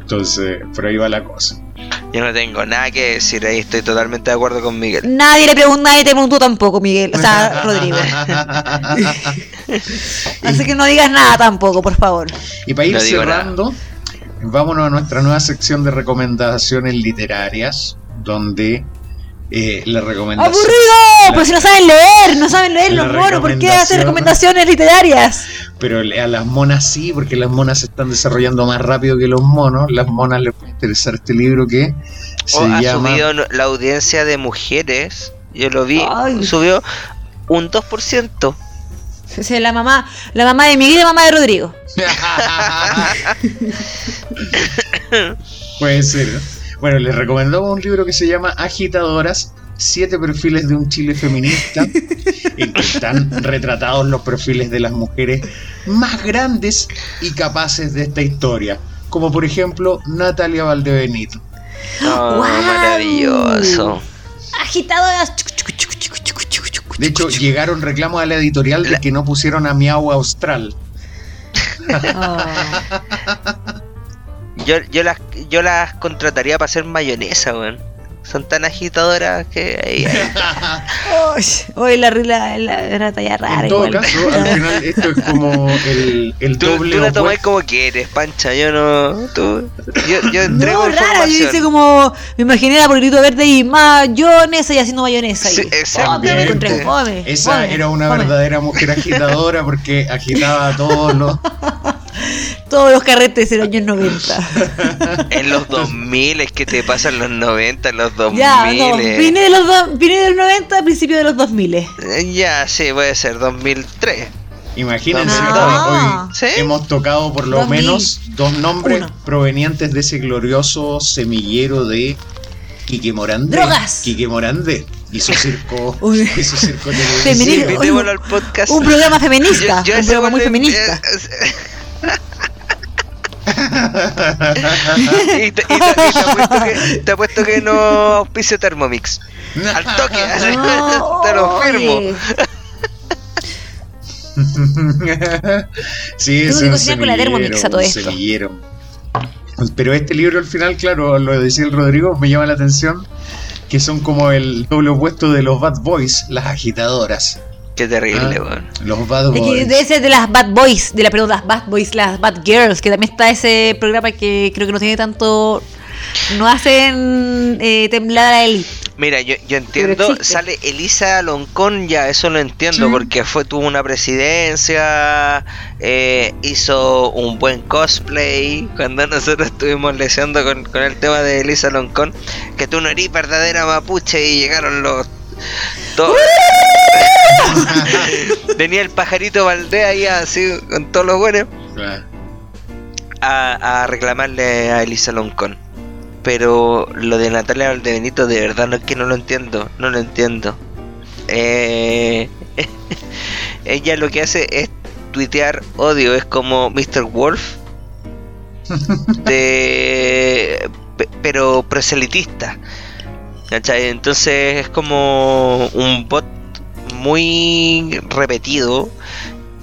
Entonces, por ahí va la cosa. Yo no tengo nada que decir ahí, estoy totalmente de acuerdo con Miguel. Nadie le preguntó, nadie te preguntó tampoco, Miguel. O sea, Rodrigo. Así que no digas nada tampoco, por favor. y para ir No cerrando, vámonos a nuestra nueva sección de recomendaciones literarias, donde eh, la recomendación... ¡Aburrido! Pues si no saben leer, no saben leer La los monos, ¿por qué hacen recomendaciones literarias? Pero a las monas sí, porque las monas se están desarrollando más rápido que los monos. Las monas les puede interesar este libro que se O ha llama... subido no- la audiencia de mujeres, yo lo vi, Ay. subió un 2%. O sea, la mamá, la mamá de Miguel y la mamá de Rodrigo. Puede ser. ¿no? Bueno, les recomendamos un libro que se llama Agitadoras, siete perfiles de un Chile feminista, en que están retratados los perfiles de las mujeres más grandes y capaces de esta historia, como por ejemplo Natalia Valdebenito. Oh, ¡Guau! maravilloso. Agitadoras. De hecho, llegaron reclamos a la editorial de que no pusieron a Miau Austral. Oh. Yo, yo, las, yo las contrataría para hacer mayonesa, weón. Son tan agitadoras que ahí- ahí- Uy, Hoy la, la, la, la talla rara en todo igual. caso, al final esto es como el, el Tú, doble tú la tomás como quieres, pancha. Yo no. Tú, yo, yo entrego No, rara, yo hice como. Me imaginé la polvito verde y mayonesa y haciendo mayonesa. Sí, y. Oh, fome, Esa era una verdadera mujer agitadora porque agitaba a todos los. Todos los carretes de los años 90. En los 2000 es que te pasan los 90, en los 2000. ya, no, eh. vine, de los do- vine del 90 a principios de los 2000. Eh, Ya, sí, puede ser 2003. Imagínense, No. hoy, hoy ¿Sí? hemos tocado por lo 2000. menos dos nombres Uno. provenientes de ese glorioso semillero de Quique Morandé. Drogas. Quique Morandé. Hizo circo. Uy. hizo circo Femenino. Sí, al podcast. Un programa feminista. Yo- yo un programa muy feminista. eh, y, te, y te- y te apuesto que, te apuesto que no auspicio Thermomix. Al toque, No, te lo firmo. oye. sí, es un cocinar con la Thermomix a todo esto. semillero. Pero este libro al final, claro, lo decía el Rodrigo, me llama la atención que son como el doble opuesto de los Bad Boys, las agitadoras. Qué terrible, Ah. weón. Los Bad Es que Boys. debe ser de las Bad Boys, de la, perdón, las Bad Boys, las Bad Girls, que también está ese programa que creo que no tiene tanto. No hacen eh, temblar a Eli. Mira, yo, yo entiendo, sale Elisa Loncón, ya eso lo entiendo, Sí. porque fue tuvo una presidencia, eh, hizo un buen cosplay, cuando nosotros estuvimos leseando con, con el tema de Elisa Loncón, que tú no eres verdadera mapuche y llegaron los... todos- Tenía el pajarito Valdés ahí así, con todos los buenos, Claro. a, a reclamarle a Elisa Loncón. Pero lo de Natalia Valdebenito, de verdad, no es que no lo entiendo, no lo entiendo. Eh, ella lo que hace es tuitear odio, es como Mr. Wolf, de, pe- pero proselitista. ¿cachai? Entonces es como un bot muy repetido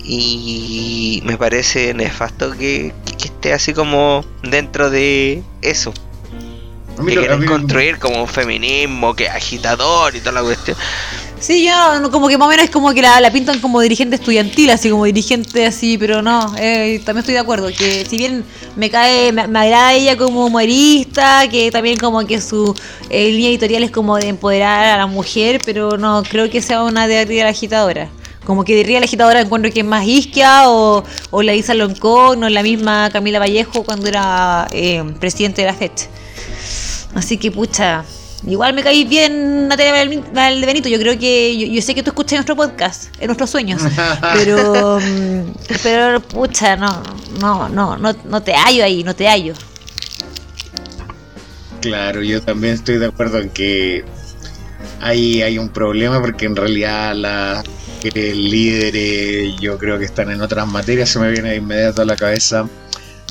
y me parece nefasto que, que- que esté así como dentro de eso. A mí Que lo- a quieren mí- construir como un feminismo, que agitador y toda la cuestión. Sí, yo no, como que más o menos es como que la, pintan como dirigente estudiantil, así como dirigente así, pero no, eh, también estoy de acuerdo, que si bien me cae, me, agrada ella como humorista, que también como que su eh, línea editorial es como de empoderar a la mujer, pero no creo que sea una de la agitadora. Como que de la agitadora encuentro que es más Isquia o, o la Isa Loncón o la misma Camila Vallejo cuando era eh, presidente de la FED. Así que pucha, igual me caí bien Natalia Val- Valdebenito. Yo creo que, yo, yo sé que tú escuchas nuestro podcast, en nuestros sueños, pero, mm, pero pucha, no, no, no, no, no te hallo ahí, no te hallo. Claro, yo también estoy de acuerdo en que ahí hay un problema porque en realidad las mujeres líderes yo creo que están en otras materias. Se me viene de inmediato a la cabeza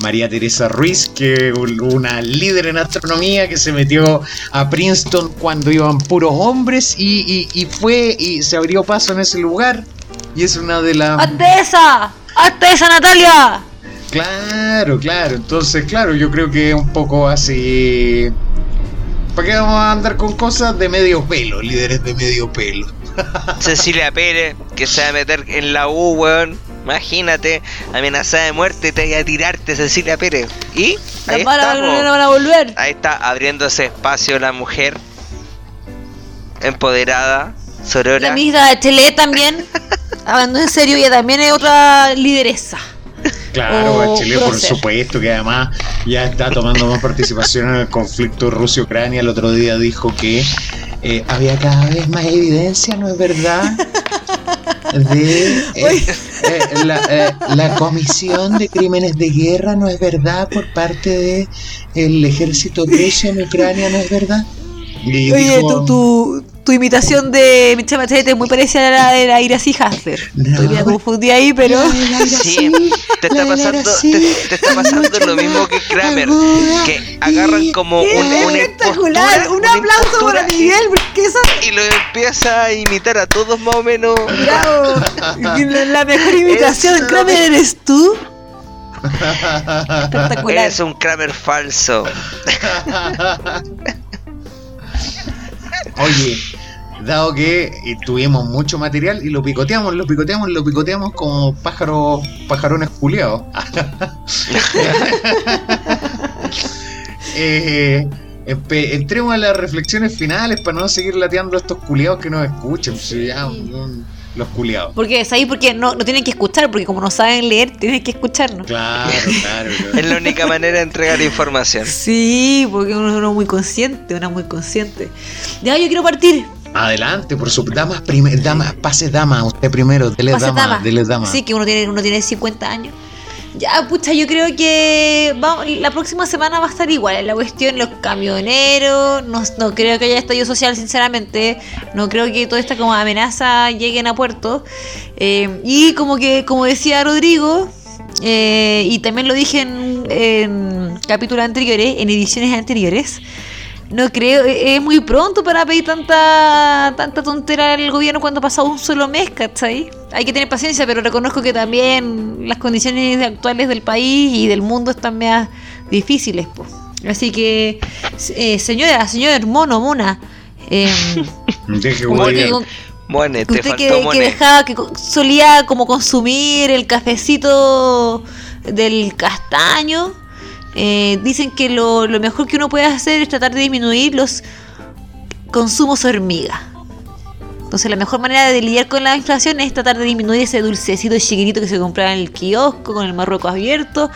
María Teresa Ruiz, que una líder en astronomía que se metió a Princeton cuando iban puros hombres y, y, fue y se abrió paso en ese lugar. Y es una de las... ¡Alteza! ¡Alteza Natalia! Claro, claro. Entonces, claro, yo creo que es un poco así... ¿Para qué vamos a andar con cosas de medio pelo, líderes de medio pelo? Cecilia Pérez, que se va a meter en la U, weón. Imagínate, amenazada de muerte, te voy a tirarte, Cecilia Pérez. Y ahí está, van a volver. Ahí está abriéndose espacio la mujer empoderada, sorora. La misma de Chile también, hablando en serio, ella también es otra lideresa. Claro, Chile por supuesto, que además ya está tomando más participación en el conflicto Rusia-Ucrania. El otro día dijo que eh, había cada vez más evidencia, ¿no es verdad? De eh, eh, la, comisión de crímenes de guerra, ¿no es verdad? Por parte de el ejército ruso en Ucrania, ¿no es verdad? Oye, tú, tu imitación de Michelle Bachelet es muy parecida a la de la Ira. Hasler. Estoy bien confundida ahí, pero. Sí, te está pasando, te, está pasando lo mismo que Kramer. Que agarran como un, espectacular. Un aplauso para Miguel, porque eso. Y lo empieza a imitar a todos más o menos. Bravo. La mejor imitación, Kramer, eres tú. Espectacular. Eres un Kramer falso. Oye, dado que tuvimos mucho material y lo picoteamos, lo picoteamos, lo picoteamos como pájaros, pajarones culiados. eh, entremos a las reflexiones finales para no seguir lateando a estos culiados que nos escuchen. los culiados. Porque es ahí porque no, no tienen que escuchar, porque como no saben leer, tienen que escucharnos. Claro, claro. es la única manera de entregar información. Sí, porque uno es muy consciente, una muy consciente. Ya, yo quiero partir. Adelante, por su damas, damas, pase dama, usted primero, dele dama, dele dama. Sí, que uno tiene, uno tiene 50 años. Ya, pucha, yo creo que la próxima semana va a estar igual. La cuestión, los camioneros. No, no creo que haya estallido social, sinceramente. No creo que toda esta como amenaza lleguen a puerto. Eh, y como que, como decía Rodrigo, eh, y también lo dije en, en capítulos anteriores, en ediciones anteriores. No creo, e-, es muy pronto para pedir tanta tanta tontera al gobierno cuando ha pasado un solo mes, ¿cachai? Hay que tener paciencia, pero reconozco que también las condiciones actuales del país y del mundo están más difíciles, pues. Así que, eh, señora, señor mono, mona, eh, Deje Bueno, te usted que, que, dejaba, que solía como consumir el cafecito del castaño eh, dicen que lo, mejor que uno puede hacer es tratar de disminuir los consumos hormiga. Entonces la mejor manera de lidiar con la inflación es tratar de disminuir ese dulcecito chiquitito que se compraba en el kiosco con el marruecos abierto.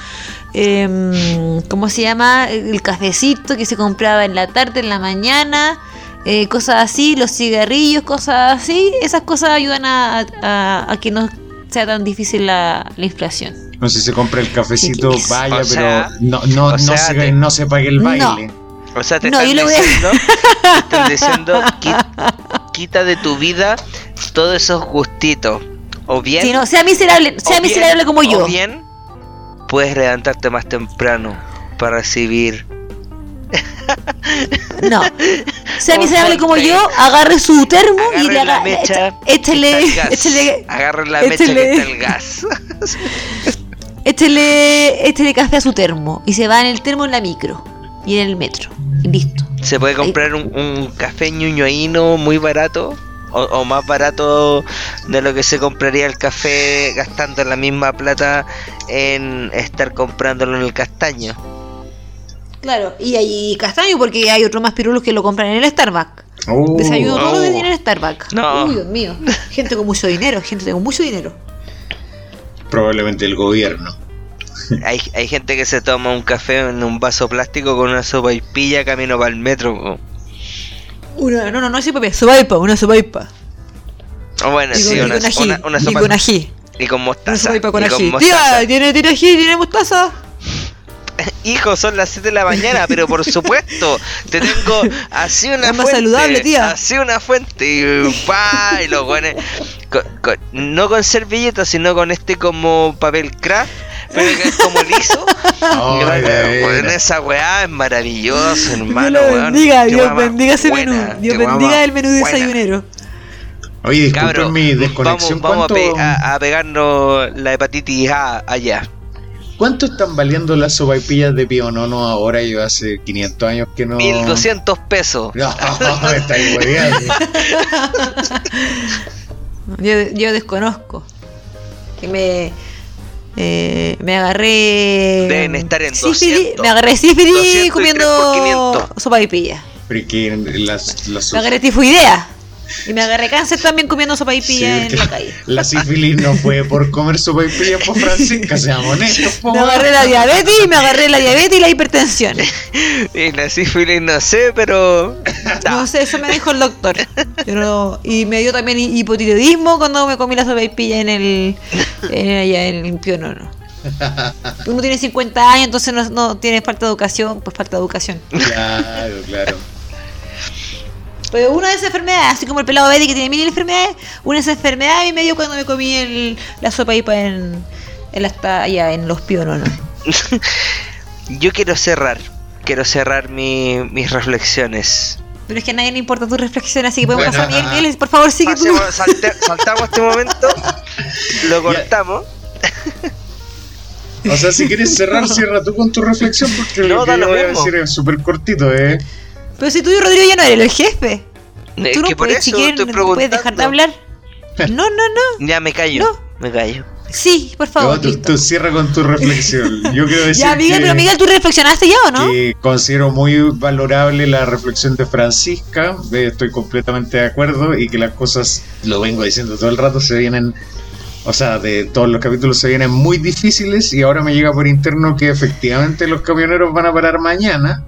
Em, ¿Cómo se llama? El cafecito que se compraba en la tarde, en la mañana. Eh, cosas así, los cigarrillos, cosas así. Esas cosas ayudan a, que no sea tan difícil la inflación. No sé si se compra el cafecito, vaya, pero no, no, no, se, no se pague el baile. O sea, te están, diciendo, te diciendo, quita de tu vida todos esos gustitos. O bien. Si no, sea miserable, sea miserable como yo. O bien, puedes levantarte más temprano para recibir. No. Sea miserable como yo, agarre su termo y le haga. Échale. Agarre la mecha que está el gas. échele, échele café a su termo y se va en el termo en la micro y en el metro. Y listo. Se puede comprar un, un café ñuñoíno muy barato o, más barato de lo que se compraría el café gastando la misma plata en estar comprándolo en el castaño. Claro, y hay castaño porque hay otros más pirulos que lo compran en el Starbucks. Oh. Desayuno todo los en el Starbucks. No. Uy, Dios mío. Gente con mucho dinero, gente con mucho dinero probablemente el gobierno. Hay, hay gente que se toma un café en un vaso plástico con una sopa y pilla camino para el metro. Una, no, no, no es sopa, sopa una sopa y Oh, bueno, sí, una, una, una, sopa. Y con ají. Y con mostaza. Una sopa con ají. Tía, ¿tiene, ¿tiene ají? ¿Tiene mostaza? Hijo, son las 7 de la mañana, pero por supuesto, te tengo así una es más saludable, tía. Así una fuente y pa, y los buenos no con servilletas, sino con este como papel craft Pero que es como liso. De Bueno, esa weá es maravillosa, Dios hermano. weón. bendiga, Dios bendiga ese buena, menú. Dios bendiga el menú buena. desayunero. Oye, disculpen Cabro, mi desconexión. Vamos, vamos a, ¿Cuánto, pe- a- a pegarnos la hepatitis A allá. ¿Cuánto están valiendo las sopaipillas de pionono ahora? Yo hace 500 años que no. 1200 pesos. No, está. Yo, yo desconozco. Que me. eh, me agarré. Deben estar en sífilis- 200. Me agarré sífilis 200 y 3 por comiendo 500. sopa y pilla. Pero que las, las Me agarré tifoidea. Y me agarré cáncer también comiendo sopa y pilla Sí, en la calle. La sífilis no fue por comer sopaipillas por Francisca, seamos honestos. po, Me agarré la diabetes, me agarré la diabetes y la hipertensión. Y la sífilis no sé, pero. No sé, eso me dijo el doctor. Yo no- y me dio también hi- hipotiroidismo cuando me comí la sopa y pilla en el. En, allá en el pionono. Uno tiene 50 años, entonces no, no tiene falta de educación, pues falta de educación. Claro, claro. Pero una de esas enfermedades, así como el pelado Betty que tiene mil enfermedades, una de esas enfermedades a mí me dio cuando me comí el, la sopa ipa en, en, la, allá en los piononos. Yo quiero cerrar. Quiero cerrar mi- mis reflexiones. Pero es que a nadie le importa tu reflexión, así que podemos Bueno, pasar bien. Él, por favor, sigue tú. Salte- saltamos este momento. Lo cortamos. O sea, si quieres cerrar, cierra tú con tu reflexión, porque No, lo que yo lo voy a decir es súper cortito, ¿eh? Pero si tú y Rodrigo ya no eres el jefe. Es Tú no que por puedes, eso estoy no puedes dejar de hablar. No, no, no. Ya me callo. No. Me callo. Sí, por No, favor. tú, listo. tú cierra con tu reflexión. Yo quiero decir Ya, Miguel, que, pero Miguel, ¿tú reflexionaste ya o no? que considero muy valorable la reflexión de Francisca. eh, Estoy completamente de acuerdo y que las cosas, lo vengo diciendo todo el rato, se vienen. O sea, de todos los capítulos se vienen muy difíciles y ahora me llega por interno que efectivamente los camioneros van a parar mañana.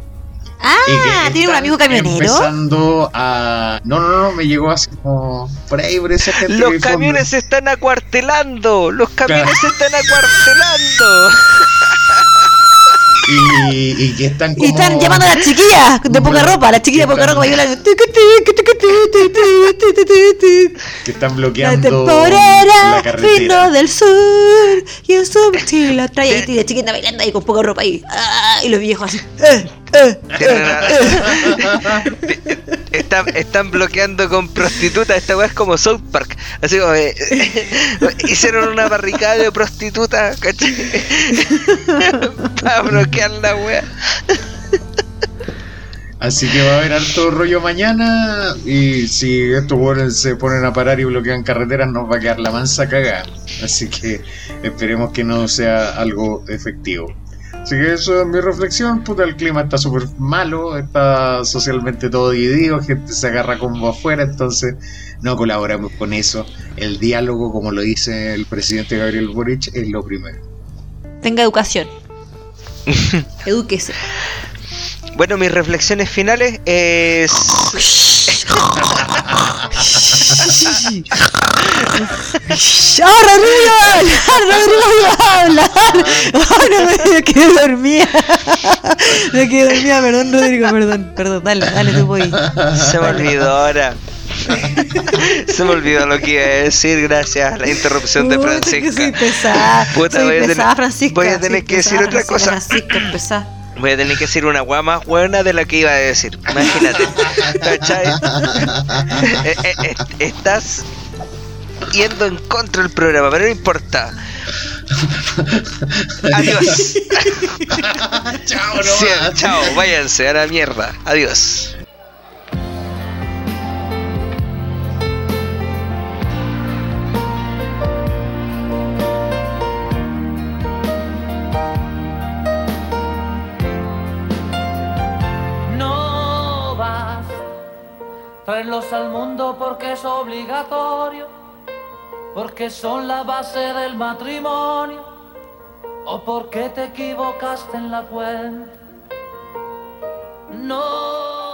Y Ah, que ¿tiene un amigo camionero? Empezando a. No, no, no, me llegó así como. Por ahí, por esa gente. Los camiones se están acuartelando. Los camiones se están acuartelando. Y, y que están como. Y están llamando a las chiquillas de poca ropa, las chiquillas de poca ropa bailando. que están La bloqueando temporera la vino carretera. del sur y en su mochila trae y la chiquita bailando ahí con poca ropa ahí. Ah, y los viejos así. Están, están bloqueando con prostitutas. Esta weá es como South Park. Así como. eh, hicieron una barricada de prostitutas. Para bloquear la weá. Así que va a haber harto rollo mañana. Y si estos buenos se ponen a parar y bloquean carreteras, nos va a quedar la mansa cagada. Así que esperemos que no sea algo efectivo. Así que eso es mi reflexión. Puta, el clima está súper malo. Está socialmente todo dividido. Gente se agarra como afuera. Entonces no colaboramos con eso. El diálogo, como lo dice el presidente Gabriel Boric, es lo primero. Tenga educación. Edúquese. Bueno, mis reflexiones finales es. ¡Oh, Rodrigo! ¡Rodrigo iba a hablar! ¡Oh, no me quedé dormida! Me quedé dormida, perdón, Rodrigo, perdón, perdón, dale, dale, tú voy. Se me olvidó ahora. Se me olvidó lo que iba a decir gracias a la interrupción de Puta, que soy Francisca. pesada. Puta, soy voy a tener- pesada, Francisca. voy a tener soy que decir otra cosa. Francisca, es pesada. Voy a tener que decir una weá más buena de la que iba a decir. Imagínate. ¿Cachai? Eh, eh, estás yendo en contra del programa, pero no importa. Adiós. Chao, Sí, chao, váyanse a la mierda. Adiós. No vas traerlos al mundo porque es obligatorio, porque son la base del matrimonio, o porque te equivocaste en la cuenta. No